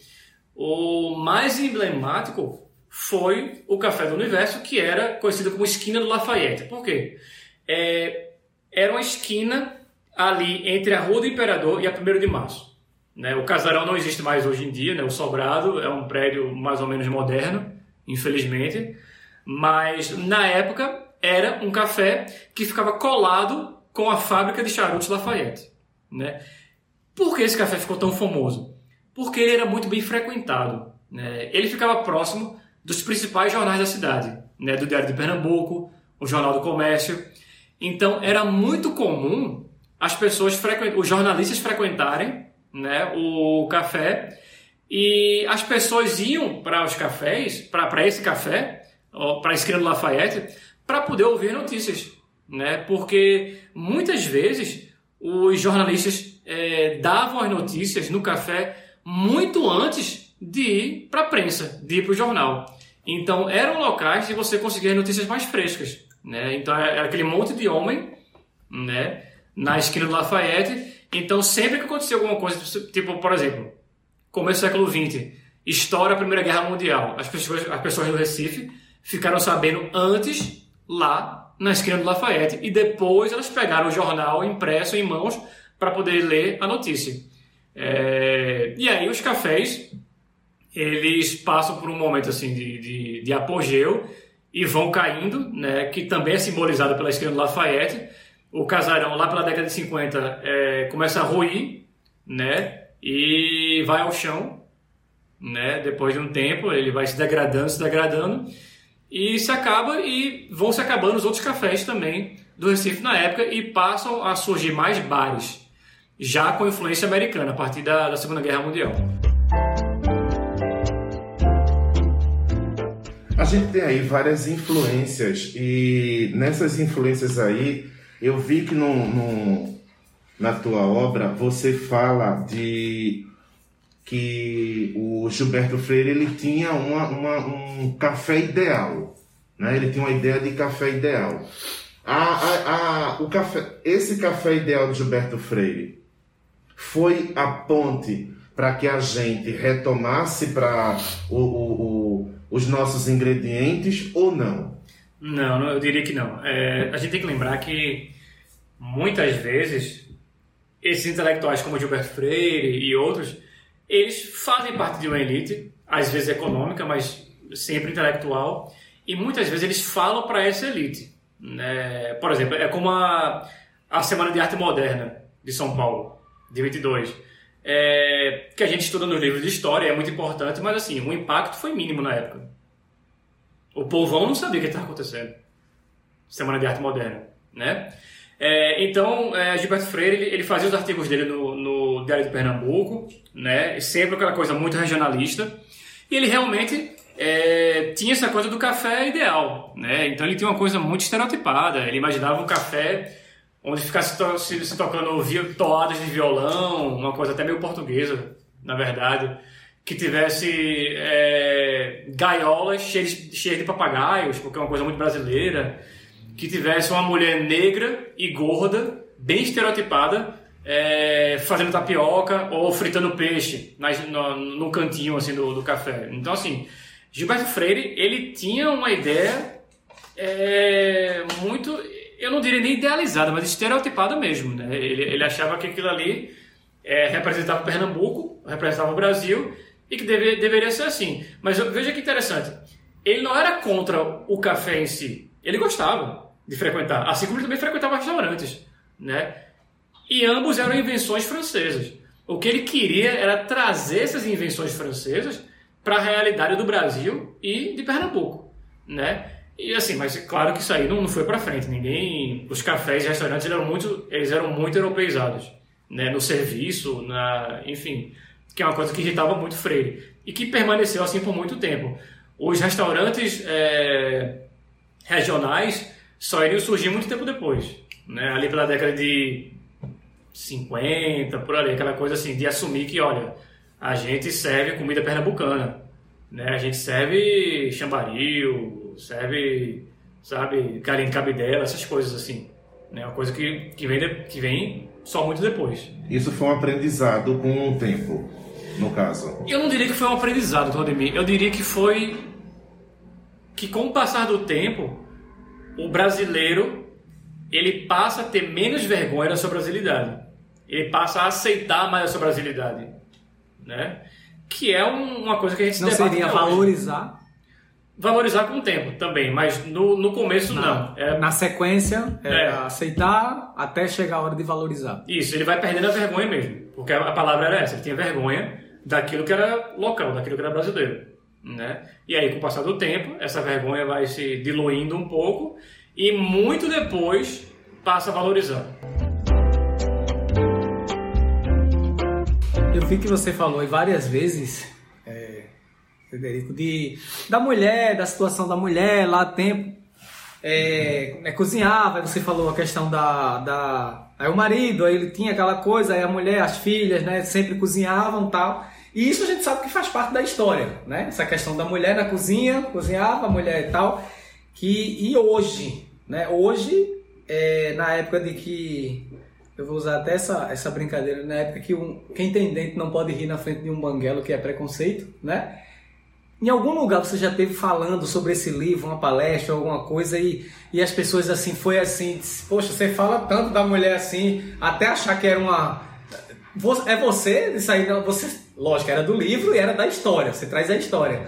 o mais emblemático foi o Café do Universo, que era conhecido como Esquina do Lafayette. Por quê? É, era uma esquina ali entre a Rua do Imperador e a 1 de Março. Né? O casarão não existe mais hoje em dia, né? o Sobrado é um prédio mais ou menos moderno, infelizmente, mas na época era um café que ficava colado com a fábrica de charutos Lafayette. Né? Por que esse café ficou tão famoso? Porque ele era muito bem frequentado. Né? Ele ficava próximo dos principais jornais da cidade, né? do Diário de Pernambuco, o Jornal do Comércio. Então era muito comum as pessoas frequent... os jornalistas frequentarem né, o café e as pessoas iam para os cafés, para esse café, para a esquina do Lafayette, para poder ouvir notícias, né? Porque muitas vezes os jornalistas é, davam as notícias no café muito antes de ir para a prensa, de ir para o jornal. Então eram locais de você conseguir notícias mais frescas, né? Então era aquele monte de homem, né? na esquina do Lafayette. Então, sempre que acontecia alguma coisa, tipo, por exemplo, começo do século XX, estoura a Primeira Guerra Mundial, as pessoas, as pessoas do Recife ficaram sabendo antes lá na esquina do Lafayette e depois elas pegaram o jornal impresso em mãos para poder ler a notícia. É... E aí os cafés eles passam por um momento assim de, de, de apogeu e vão caindo, né, que também é simbolizado pela esquina do Lafayette, o casarão lá pela década de 50 é, começa a ruir, né? E vai ao chão, né? Depois de um tempo ele vai se degradando, se degradando e se acaba e vão se acabando os outros cafés também do Recife na época e passam a surgir mais bares, já com influência americana a partir da, da Segunda Guerra Mundial. A gente tem aí várias influências e nessas influências aí eu vi que no, no, na tua obra você fala de que o Gilberto Freire ele tinha uma, uma, um café ideal, né? Ele tinha uma ideia de café ideal. A, a, a, o café, esse café ideal de Gilberto Freire foi a ponte para que a gente retomasse para o, o, o, os nossos ingredientes ou não? Não, eu diria que não. É, a gente tem que lembrar que muitas vezes esses intelectuais como Gilberto Freire e outros, eles fazem parte de uma elite, às vezes econômica, mas sempre intelectual, e muitas vezes eles falam para essa elite. Né? Por exemplo, é como a, a Semana de Arte Moderna de São Paulo, de 22, é, que a gente estuda nos livros de história, é muito importante, mas assim, o impacto foi mínimo na época. O povão não sabia o que estava acontecendo. Semana de Arte Moderna, né? É, então, é, Gilberto Freire, ele, ele, fazia os artigos dele no, no Diário de Pernambuco, né? Sempre aquela coisa muito regionalista. E ele realmente é, tinha essa coisa do café ideal, né? Então ele tinha uma coisa muito estereotipada. Ele imaginava um café onde ficasse to se, se, tocando toadas de violão, uma coisa até meio portuguesa, na verdade, que tivesse é, gaiolas cheias, cheias de papagaios, porque é uma coisa muito brasileira que tivesse uma mulher negra e gorda, bem estereotipada, é, fazendo tapioca ou fritando peixe nas, no, no, cantinho assim do, do café. Então, assim, Gilberto Freire, ele tinha uma ideia é, muito, eu não diria nem idealizada, mas estereotipada mesmo. Né? Ele, ele achava que aquilo ali é, representava Pernambuco, representava o Brasil e que deve, deveria ser assim. Mas veja que interessante, ele não era contra o café em si, ele gostava de frequentar, assim como ele também frequentava restaurantes, né? E ambos eram invenções francesas. O que ele queria era trazer essas invenções francesas para a realidade do Brasil e de Pernambuco, né? E assim, mas claro que isso aí não, não foi para frente. Ninguém, os cafés e restaurantes eram muito, eles eram muito europeizados, né? No serviço, na, enfim, que é uma coisa que irritava muito Freire e que permaneceu assim por muito tempo. Os restaurantes é, regionais só iriam surgir muito tempo depois, né? Ali pela década de 50, por ali, aquela coisa assim de assumir que, olha, a gente serve comida pernambucana, né? A gente serve chambaril, serve, sabe, galinha cabidela, essas coisas assim, né? Uma coisa que, que, vem, de, que vem só muito depois. Isso foi um aprendizado com o tempo, no caso. Eu não diria que foi um aprendizado, Rodemir. Eu diria que foi que com o passar do tempo, o brasileiro ele passa a ter menos vergonha da sua brasilidade. Ele passa a aceitar mais a sua brasilidade, né? Que é um, uma coisa que a gente não seria valorizar. Valorizar com o tempo também, mas no, no começo na, não. É, na sequência, é, é, aceitar até chegar a hora de valorizar. Isso, ele vai perdendo a vergonha mesmo, porque a, a palavra era essa, ele tinha vergonha daquilo que era local, daquilo que era brasileiro. Né? E aí, com o passar do tempo, essa vergonha vai se diluindo um pouco e muito depois passa a valorizar. Eu vi que você falou várias vezes, é, Federico, de, da mulher, da situação da mulher lá tempo. É, é, cozinhava, aí você falou a questão da, da. Aí o marido, aí ele tinha aquela coisa, aí a mulher, as filhas, né, sempre cozinhavam tal. E isso a gente sabe que faz parte da história, né? Essa questão da mulher na cozinha, cozinhava, a mulher e tal. Que, e hoje, né? Hoje, é, na época de que. Eu vou usar até essa, essa brincadeira, na época que um, quem tem dente não pode rir na frente de um banguelo, que é preconceito, né? Em algum lugar você já teve falando sobre esse livro, uma palestra, alguma coisa, e, e as pessoas assim, foi assim, disse, poxa, você fala tanto da mulher assim, até achar que era uma. É você, isso aí, você, lógico, era do livro e era da história, você traz a história.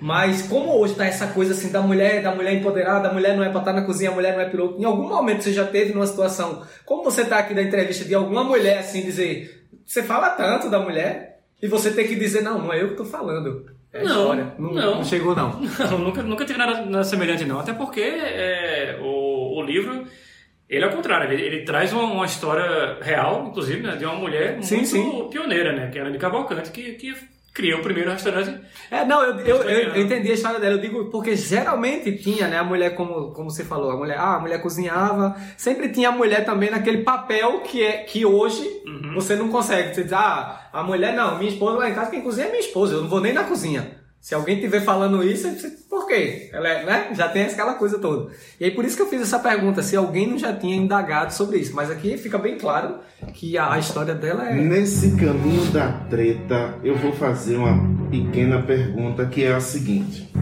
Mas como hoje tá essa coisa assim da mulher, da mulher empoderada, a mulher não é para estar na cozinha, a mulher não é piloto. Em algum momento você já teve numa situação, como você tá aqui na entrevista de alguma mulher assim dizer, você fala tanto da mulher e você tem que dizer não, não é eu que tô falando. É não, história. Não, não, não, chegou não. Não, nunca, nunca tive nada, nada semelhante não. Até porque é, o, o livro ele é o contrário, ele, ele traz uma, uma, história real, inclusive, né, de uma mulher sim, muito sim. pioneira, né, que era de Cavalcante, que, que criou o primeiro restaurante. É, não, eu, eu, eu, entendi a história dela. Eu digo porque geralmente tinha, né, a mulher, como, como você falou, a mulher, ah, a mulher cozinhava. Sempre tinha a mulher também naquele papel que, é, que hoje uhum. você não consegue. Você diz, ah, a mulher não, minha esposa lá em casa, quem cozinha é minha esposa, eu não vou nem na cozinha. Se alguém estiver falando isso, por quê? Ela é, né? Já tem aquela coisa toda. E aí por isso que eu fiz essa pergunta, se alguém não já tinha indagado sobre isso. Mas aqui fica bem claro que a, a história dela é. Nesse caminho da treta, eu vou fazer uma pequena pergunta que é a seguinte.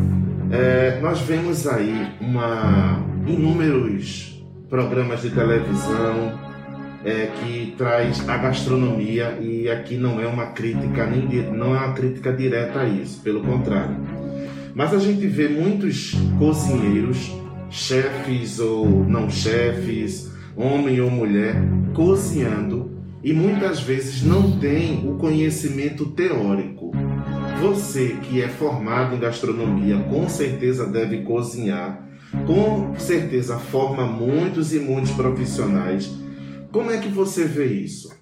É, nós vemos aí uma, inúmeros programas de televisão, é, que traz a gastronomia e aqui não é uma crítica nem não é uma crítica direta a isso, pelo contrário. Mas a gente vê muitos cozinheiros, chefes ou não chefes, homem ou mulher, cozinhando e muitas vezes não tem o conhecimento teórico. Você que é formado em gastronomia, com certeza deve cozinhar, com certeza forma muitos e muitos profissionais como é que você vê isso?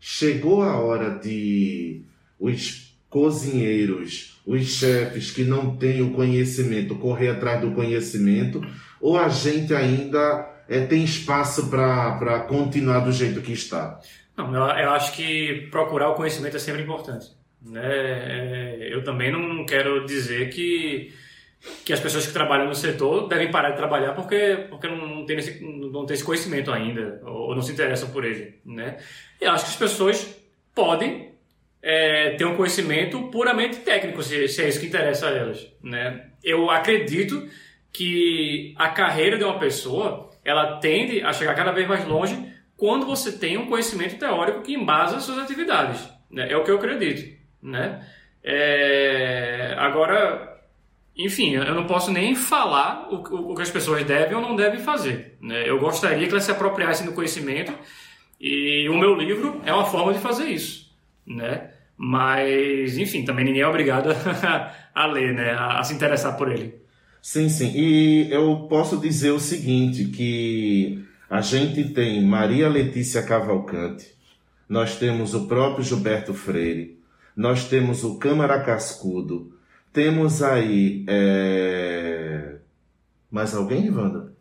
Chegou a hora de os cozinheiros, os chefes que não têm o conhecimento correr atrás do conhecimento, ou a gente ainda é, tem espaço para continuar do jeito que está? Não, eu, acho que procurar o conhecimento é sempre importante. Né? É, eu também não quero dizer que que as pessoas que trabalham no setor devem parar de trabalhar porque, porque não, tem esse, não tem esse conhecimento ainda, ou não se interessam por ele. Né? E acho que as pessoas podem é, ter um conhecimento puramente técnico, se, se, é isso que interessa a elas. Né? Eu acredito que a carreira de uma pessoa ela tende a chegar cada vez mais longe quando você tem um conhecimento teórico que embasa suas atividades. Né? É o que eu acredito. Né? É... Agora, enfim, eu não posso nem falar o, o, que as pessoas devem ou não devem fazer. Né? Eu gostaria que elas se apropriassem do conhecimento e o meu livro é uma forma de fazer isso. Né? Mas, enfim, também ninguém é obrigado a, ler, né? a, a se interessar por ele. Sim, sim. E eu posso dizer o seguinte, que a gente tem Maria Letícia Cavalcante, nós temos o próprio Gilberto Freire, nós temos o Câmara Cascudo, temos aí. É... Mais alguém, Ivanda?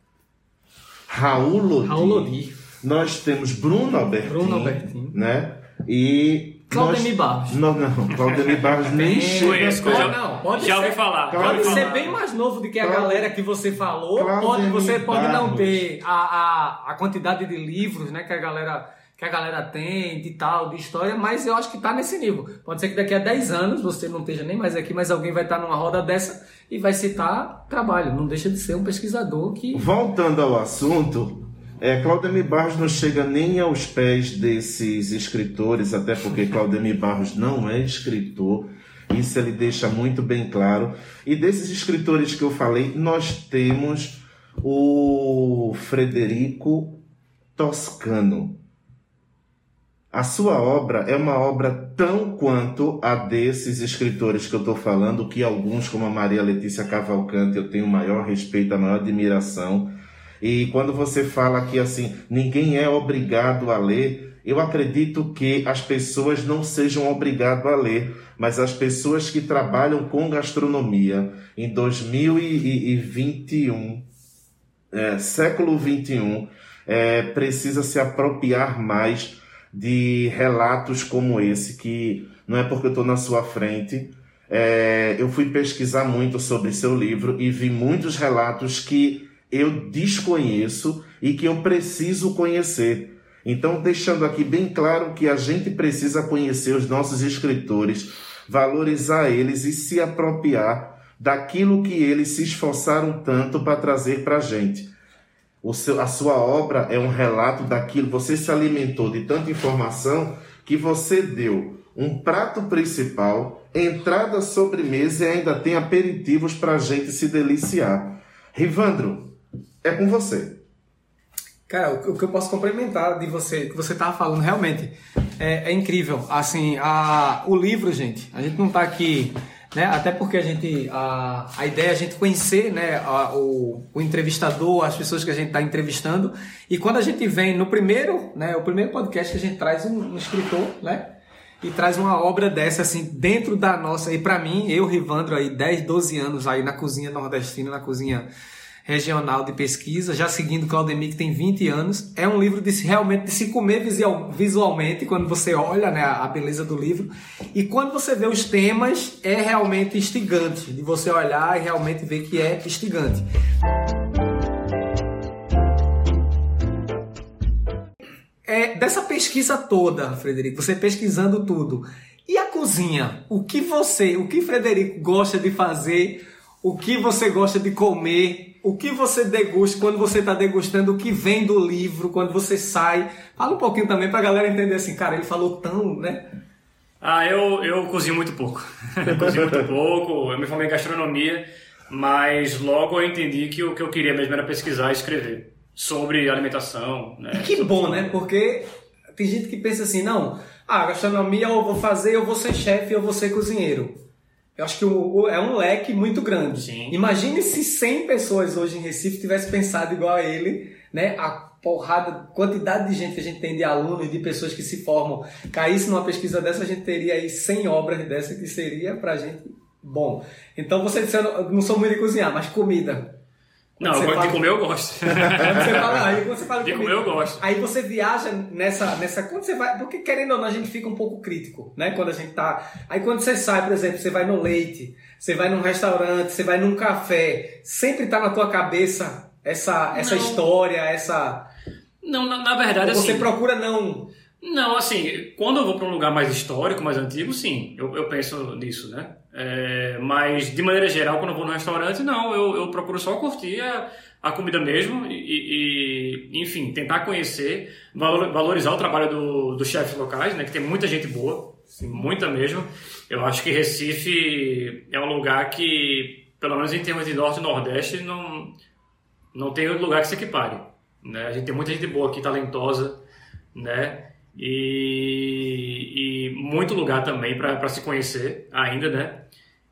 Raul Lodi. Raul Lodi. Nós temos Bruno Albertin. Bruno Albertin. Né? E. Claudemir Barros. Não, não. Claudemir Barros nem chega. Pode, não, pode já ouvi falar. Pode ser bem mais novo do que a galera que você falou. Pode, você pode não ter a, a, a quantidade de livros né, que a galera que a galera tem, de tal, de história, mas eu acho que está nesse nível. Pode ser que daqui a 10 anos você não esteja nem mais aqui, mas alguém vai estar tá numa roda dessa e vai citar trabalho. Não deixa de ser um pesquisador que. Voltando ao assunto, é, Claudemir Barros não chega nem aos pés desses escritores, até porque Claudemir Barros não é escritor. Isso ele deixa muito bem claro. E desses escritores que eu falei, nós temos o Frederico Toscano. A sua obra é uma obra tão quanto a desses escritores que eu estou falando, que alguns, como a Maria Letícia Cavalcante, eu tenho maior respeito, a maior admiração. E quando você fala que assim, ninguém é obrigado a ler, eu acredito que as pessoas não sejam obrigadas a ler, mas as pessoas que trabalham com gastronomia em 2021, é, século 21, é, precisa se apropriar mais de relatos como esse, que não é porque eu estou na sua frente. É, eu fui pesquisar muito sobre seu livro e vi muitos relatos que eu desconheço e que eu preciso conhecer. Então, deixando aqui bem claro que a gente precisa conhecer os nossos escritores, valorizar eles e se apropriar daquilo que eles se esforçaram tanto para trazer para a gente. Seu, a sua obra é um relato daquilo. Você se alimentou de tanta informação que você deu um prato principal, entrada, sobremesa e ainda tem aperitivos para a gente se deliciar. Rivandro, é com você. Cara, o que eu posso complementar de você, que você estava falando, realmente é, é, incrível. Assim, a, o livro, gente, a gente não está aqui né? Até porque a gente a, a ideia é a gente conhecer, né, a, o, o entrevistador, as pessoas que a gente está entrevistando. E quando a gente vem no primeiro, né, o primeiro podcast que a gente traz um, um escritor, né? E traz uma obra dessa assim dentro da nossa, e para mim, eu Rivandro aí 10, 12 anos aí na cozinha nordestina, na cozinha regional de pesquisa, já seguindo Claudemir, que tem 20 anos. É um livro de se, realmente de se comer visualmente, quando você olha né, a beleza do livro. E quando você vê os temas, é realmente instigante, de você olhar e realmente ver que é instigante. É, dessa pesquisa toda, Frederico, você pesquisando tudo. E a cozinha? O que você, o que Frederico gosta de fazer? O que você gosta de comer? O que você degusta quando você está degustando o que vem do livro, quando você sai. Fala um pouquinho também para a galera entender assim, cara, ele falou tão, né? Ah, eu, eu cozinho muito pouco. eu cozinho muito pouco, eu me formei em gastronomia, mas logo eu entendi que o que eu queria mesmo era pesquisar e escrever sobre alimentação. Né? E que bom, né? Porque tem gente que pensa assim, não, ah, gastronomia eu vou fazer, eu vou ser chefe, eu vou ser cozinheiro. Eu acho que o, o, é um leque muito grande. Sim. Imagine se 100 pessoas hoje em Recife tivessem pensado igual a ele, né? A porrada, quantidade de gente que a gente tem de alunos, de pessoas que se formam, caísse numa pesquisa dessa, a gente teria aí 100 obras dessa que seria pra gente bom. Então você disse, eu não, não sou muito de cozinhar, mas comida. Não, agora fala- de comer eu gosto. Quando você fala, aí você fala De comer eu gosto. Aí você viaja nessa, nessa. Quando você vai. Porque querendo ou não, a gente fica um pouco crítico, né? Quando a gente tá. Aí quando você sai, por exemplo, você vai no leite, você vai num restaurante, você vai num café, sempre tá na tua cabeça essa, essa Não. história, essa. Não, na, na verdade, Você assim. procura não. Não, assim, quando eu vou para um lugar mais histórico, mais antigo, sim, eu, eu penso nisso, né? É, mas, de maneira geral, quando eu vou no restaurante, não, eu, eu procuro só curtir a, a comida mesmo e, e- enfim, tentar conhecer, valor- valorizar o trabalho do, dos chefes locais, né? Que tem muita gente boa, assim, muita mesmo. Eu acho que Recife é um lugar que, pelo menos em termos de Norte e Nordeste, não, não tem outro lugar que se equipare. Né? A gente tem muita gente boa aqui, talentosa, né? E, e muito lugar também para se conhecer ainda, né?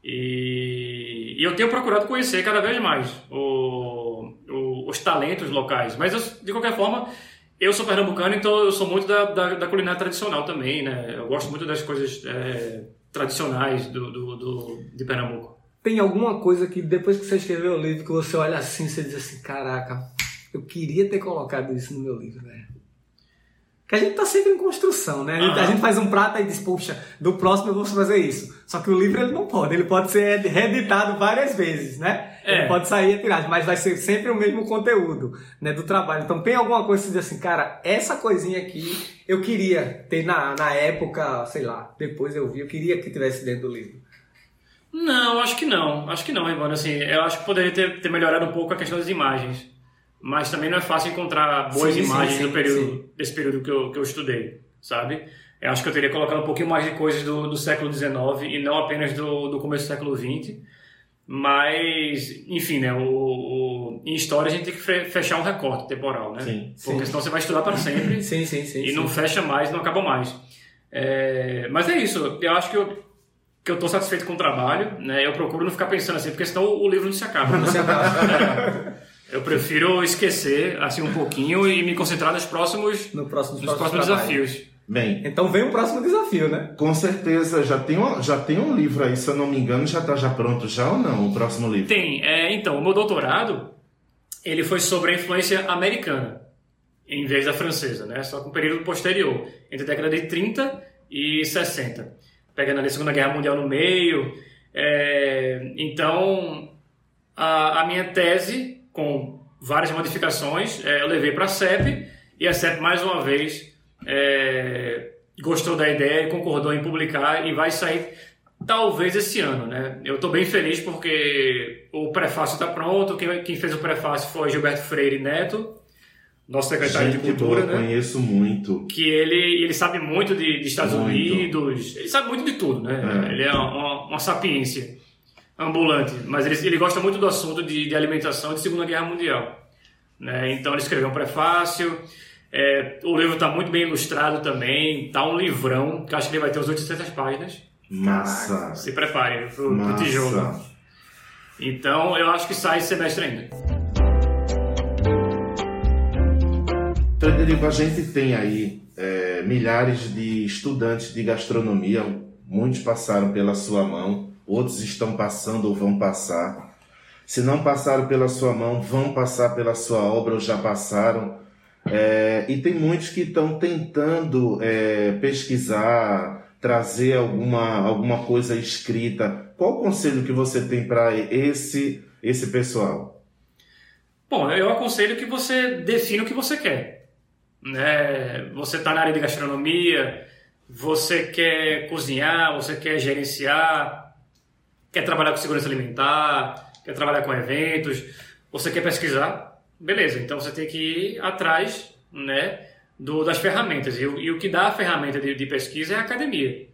E, e eu tenho procurado conhecer cada vez mais o- o- os talentos locais. Mas, eu, de qualquer forma, eu sou pernambucano, então eu sou muito da, da, da culinária tradicional também, né? Eu gosto muito das coisas é, tradicionais do, do, do- de Pernambuco. Tem alguma coisa que depois que você escreveu o livro, que você olha assim, você diz assim, caraca, eu queria ter colocado isso no meu livro, velho. Que a gente tá sempre em construção, né? A gente, a Aham. gente faz um prato e diz, poxa, do próximo eu vou fazer isso. Só que o livro ele não pode, ele pode ser reeditado várias vezes, né? É. Ele pode sair a tiragem, mas vai ser sempre o mesmo conteúdo, né, do trabalho. Então tem alguma coisa que você diz assim, cara, essa coisinha aqui eu queria ter na, na época, sei lá, depois eu vi, eu queria que tivesse dentro do livro. Não, acho que não. Acho que não, Ivana. Assim, eu acho que poderia ter, ter melhorado um pouco a questão das imagens. Mas também não é fácil encontrar boas Sim, sim, imagens sim, do período, sim. desse período que eu, que eu estudei, sabe? Eu acho que eu teria colocado um pouquinho mais de coisas do, do século XIX e não apenas do, do começo do século XX. Mas, enfim, né? O, o- em história a gente tem que fe- fechar um recorte temporal, né? Sim, Porque sim. senão você vai estudar para sempre Sim, sim, sim. e sim. não fecha mais, não acaba mais. É, mas é isso, eu acho que eu, que eu tô satisfeito com o trabalho, né? Eu procuro não ficar pensando assim, porque senão o livro não se acaba. Você acaba- Eu prefiro esquecer assim um pouquinho e me concentrar nos próximos, no próximo, nos próximos trabalho. desafios. Bem, Então vem o próximo desafio, né? com certeza já tem, um, já tem um livro aí, se eu não me engano, já está já pronto já ou não, o próximo livro? Tem, é, então, o meu doutorado, ele foi sobre a influência americana, em vez da francesa, né? Só com um período posterior, entre a década de 30 e 60. Pegando ali a Segunda Guerra Mundial no meio. É, então, a, a minha tese, com várias modificações, é, eu levei para a CEP, e a CEP, mais uma vez, é, gostou da ideia e concordou em publicar, e vai sair talvez esse ano, né? Eu estou bem feliz porque o prefácio está pronto, quem, quem fez o prefácio foi Gilberto Freire Neto, nosso secretário Gente de Cultura, boa, né? conheço muito. que ele, ele sabe muito de, de Estados Muito. Unidos, ele sabe muito de tudo, né? É. Ele é uma, uma sapiência ambulante, mas ele, ele gosta muito do assunto de, de alimentação de Segunda Guerra Mundial. Né? Então ele escreveu um prefácio, é, o livro está muito bem ilustrado também, tá um livrão, que acho que ele vai ter uns 800 páginas. Massa. Se preparem pro Massa. tijolo. Então eu acho que sai esse semestre ainda. Frederico, a gente tem aí é, milhares de estudantes de gastronomia, muitos passaram pela sua mão, outros estão passando ou vão passar. Se não passaram pela sua mão, vão passar pela sua obra ou já passaram. É, e tem muitos que estão tentando é, pesquisar, trazer alguma, alguma coisa escrita. Qual o conselho que você tem para esse, esse pessoal? Bom, eu aconselho que você defina o que você quer. Né? Você está na área de gastronomia, você quer cozinhar, você quer gerenciar, quer trabalhar com segurança alimentar, quer trabalhar com eventos, você quer pesquisar, beleza. Então você tem que ir atrás né, do, das ferramentas. E, o- e o que dá a ferramenta de, de pesquisa é a academia.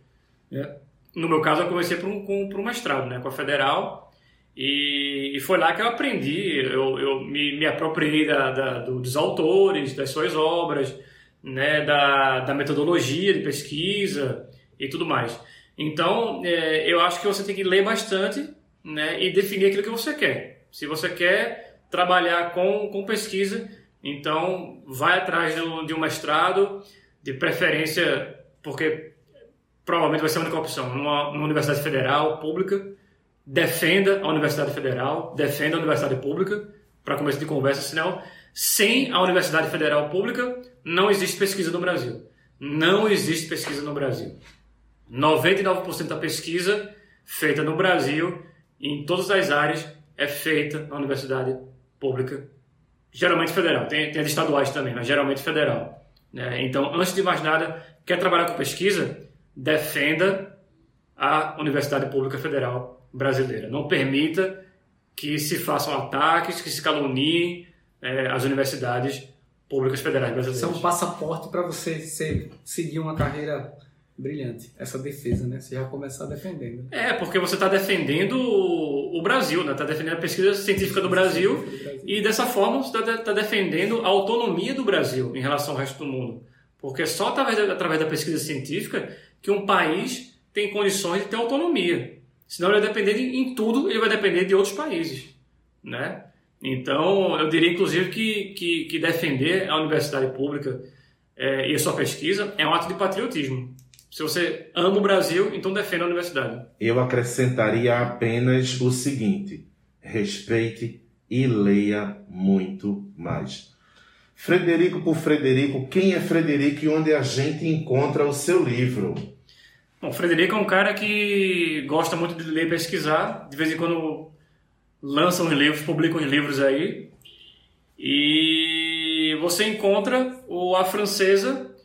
né? No meu caso, eu comecei por um, com, por um mestrado, né, com a Federal, e, e foi lá que eu aprendi, eu, eu me, me apropriei da, da- do- dos autores, das suas obras, né, da, da metodologia de pesquisa e tudo mais. Então, é, eu acho que você tem que ler bastante né, e definir aquilo que você quer. Se você quer trabalhar com, com pesquisa, então vai atrás do- de um mestrado, de preferência, porque provavelmente vai ser a única opção, numa, numa universidade federal, pública, defenda a Universidade Federal, defenda a Universidade Pública, para começo de conversa, senão, sem a Universidade Federal Pública, não existe pesquisa no Brasil. Não existe pesquisa no Brasil. 99% da pesquisa feita no Brasil, em todas as áreas, é feita na Universidade Pública, geralmente federal. Tem, tem as estaduais também, mas geralmente federal. Né? Então, antes de mais nada, quer trabalhar com pesquisa? Defenda a Universidade Pública Federal Brasileira. Não permita que se façam ataques, que se caluniem é, as universidades públicas federais brasileiras. Isso é um passaporte para você ser, seguir uma carreira brilhante. Essa defesa, né? Você já começar defendendo. É, porque você está defendendo o Brasil, né? Está defendendo a pesquisa científica do Brasil, e dessa forma você está tá defendendo a autonomia do Brasil em relação ao resto do mundo. Porque só através da, através da pesquisa científica que um país tem condições de ter autonomia. Senão ele vai depender de, em tudo, ele vai depender de outros países, né? Então, eu diria inclusive que, que, que defender a universidade pública é, e a sua pesquisa é um ato de patriotismo. Se você ama o Brasil, então defenda a universidade. Eu acrescentaria apenas o seguinte: respeite e leia muito mais. Frederico por Frederico, quem é Frederico e onde a gente encontra o seu livro? Bom, Frederico é um cara que gosta muito de ler e pesquisar. De vez em quando lança uns livros, publica uns livros aí. E você encontra o A Francesa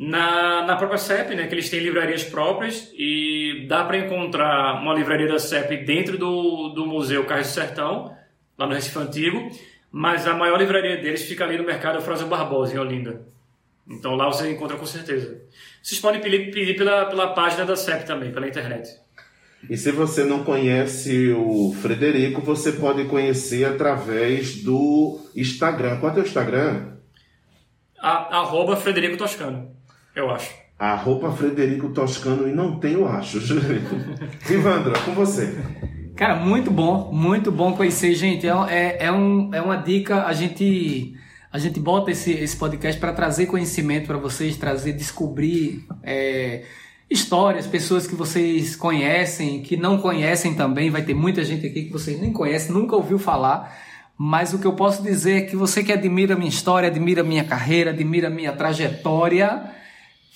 na, na própria CEP, né, que eles têm livrarias próprias e dá para encontrar uma livraria da CEP dentro do, do Museu Carlos do Sertão, lá no Recife Antigo, mas a maior livraria deles fica ali no Mercado Frozen Barbosa, em Olinda. Então lá você encontra com certeza. Vocês podem pedir, pedir pela, pela página da CEP também, pela internet. E se você não conhece o Frederico, você pode conhecer através do Instagram. Qual é o teu Instagram? A, arroba Frederico Toscano, eu acho. Arroba Frederico Toscano e não tem o acho. Rivandra, com você. Cara, muito bom, muito bom conhecer, gente. É, é, é, um, é uma dica, a gente a gente bota esse, esse podcast para trazer conhecimento para vocês, trazer, descobrir é, histórias, pessoas que vocês conhecem, que não conhecem também. Vai ter muita gente aqui que vocês nem conhecem, nunca ouviu falar. Mas o que eu posso dizer é que você que admira a minha história, admira a minha carreira, admira a minha trajetória,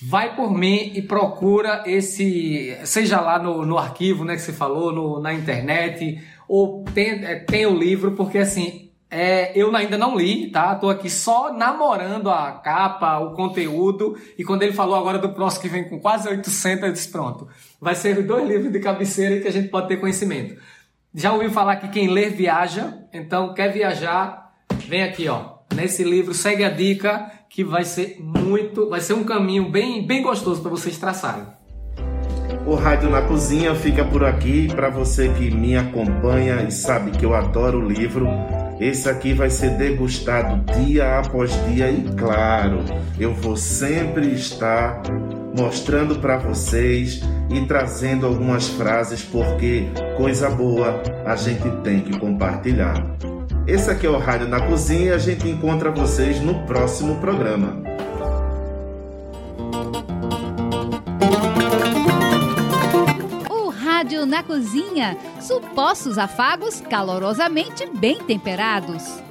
vai por mim e procura esse, seja lá no, no arquivo né, que você falou, no, na internet, ou tem, é, tem o livro, porque assim, é, eu ainda não li, tá? Tô aqui só namorando a capa, o conteúdo. E quando ele falou agora do próximo que vem com quase 800, eu disse: pronto, vai ser dois livros de cabeceira que a gente pode ter conhecimento. Já ouviu falar que quem lê viaja, então quer viajar, vem aqui, ó. Nesse livro, segue a dica que vai ser muito, vai ser um caminho bem, bem gostoso para vocês traçarem. O Rádio na Cozinha fica por aqui. Para você que me acompanha e sabe que eu adoro o livro, esse aqui vai ser degustado dia após dia e claro, eu vou sempre estar mostrando para vocês e trazendo algumas frases porque coisa boa a gente tem que compartilhar. Esse aqui é o Rádio na Cozinha e a gente encontra vocês no próximo programa. Rádio na Cozinha. Supostos afagos calorosamente bem temperados.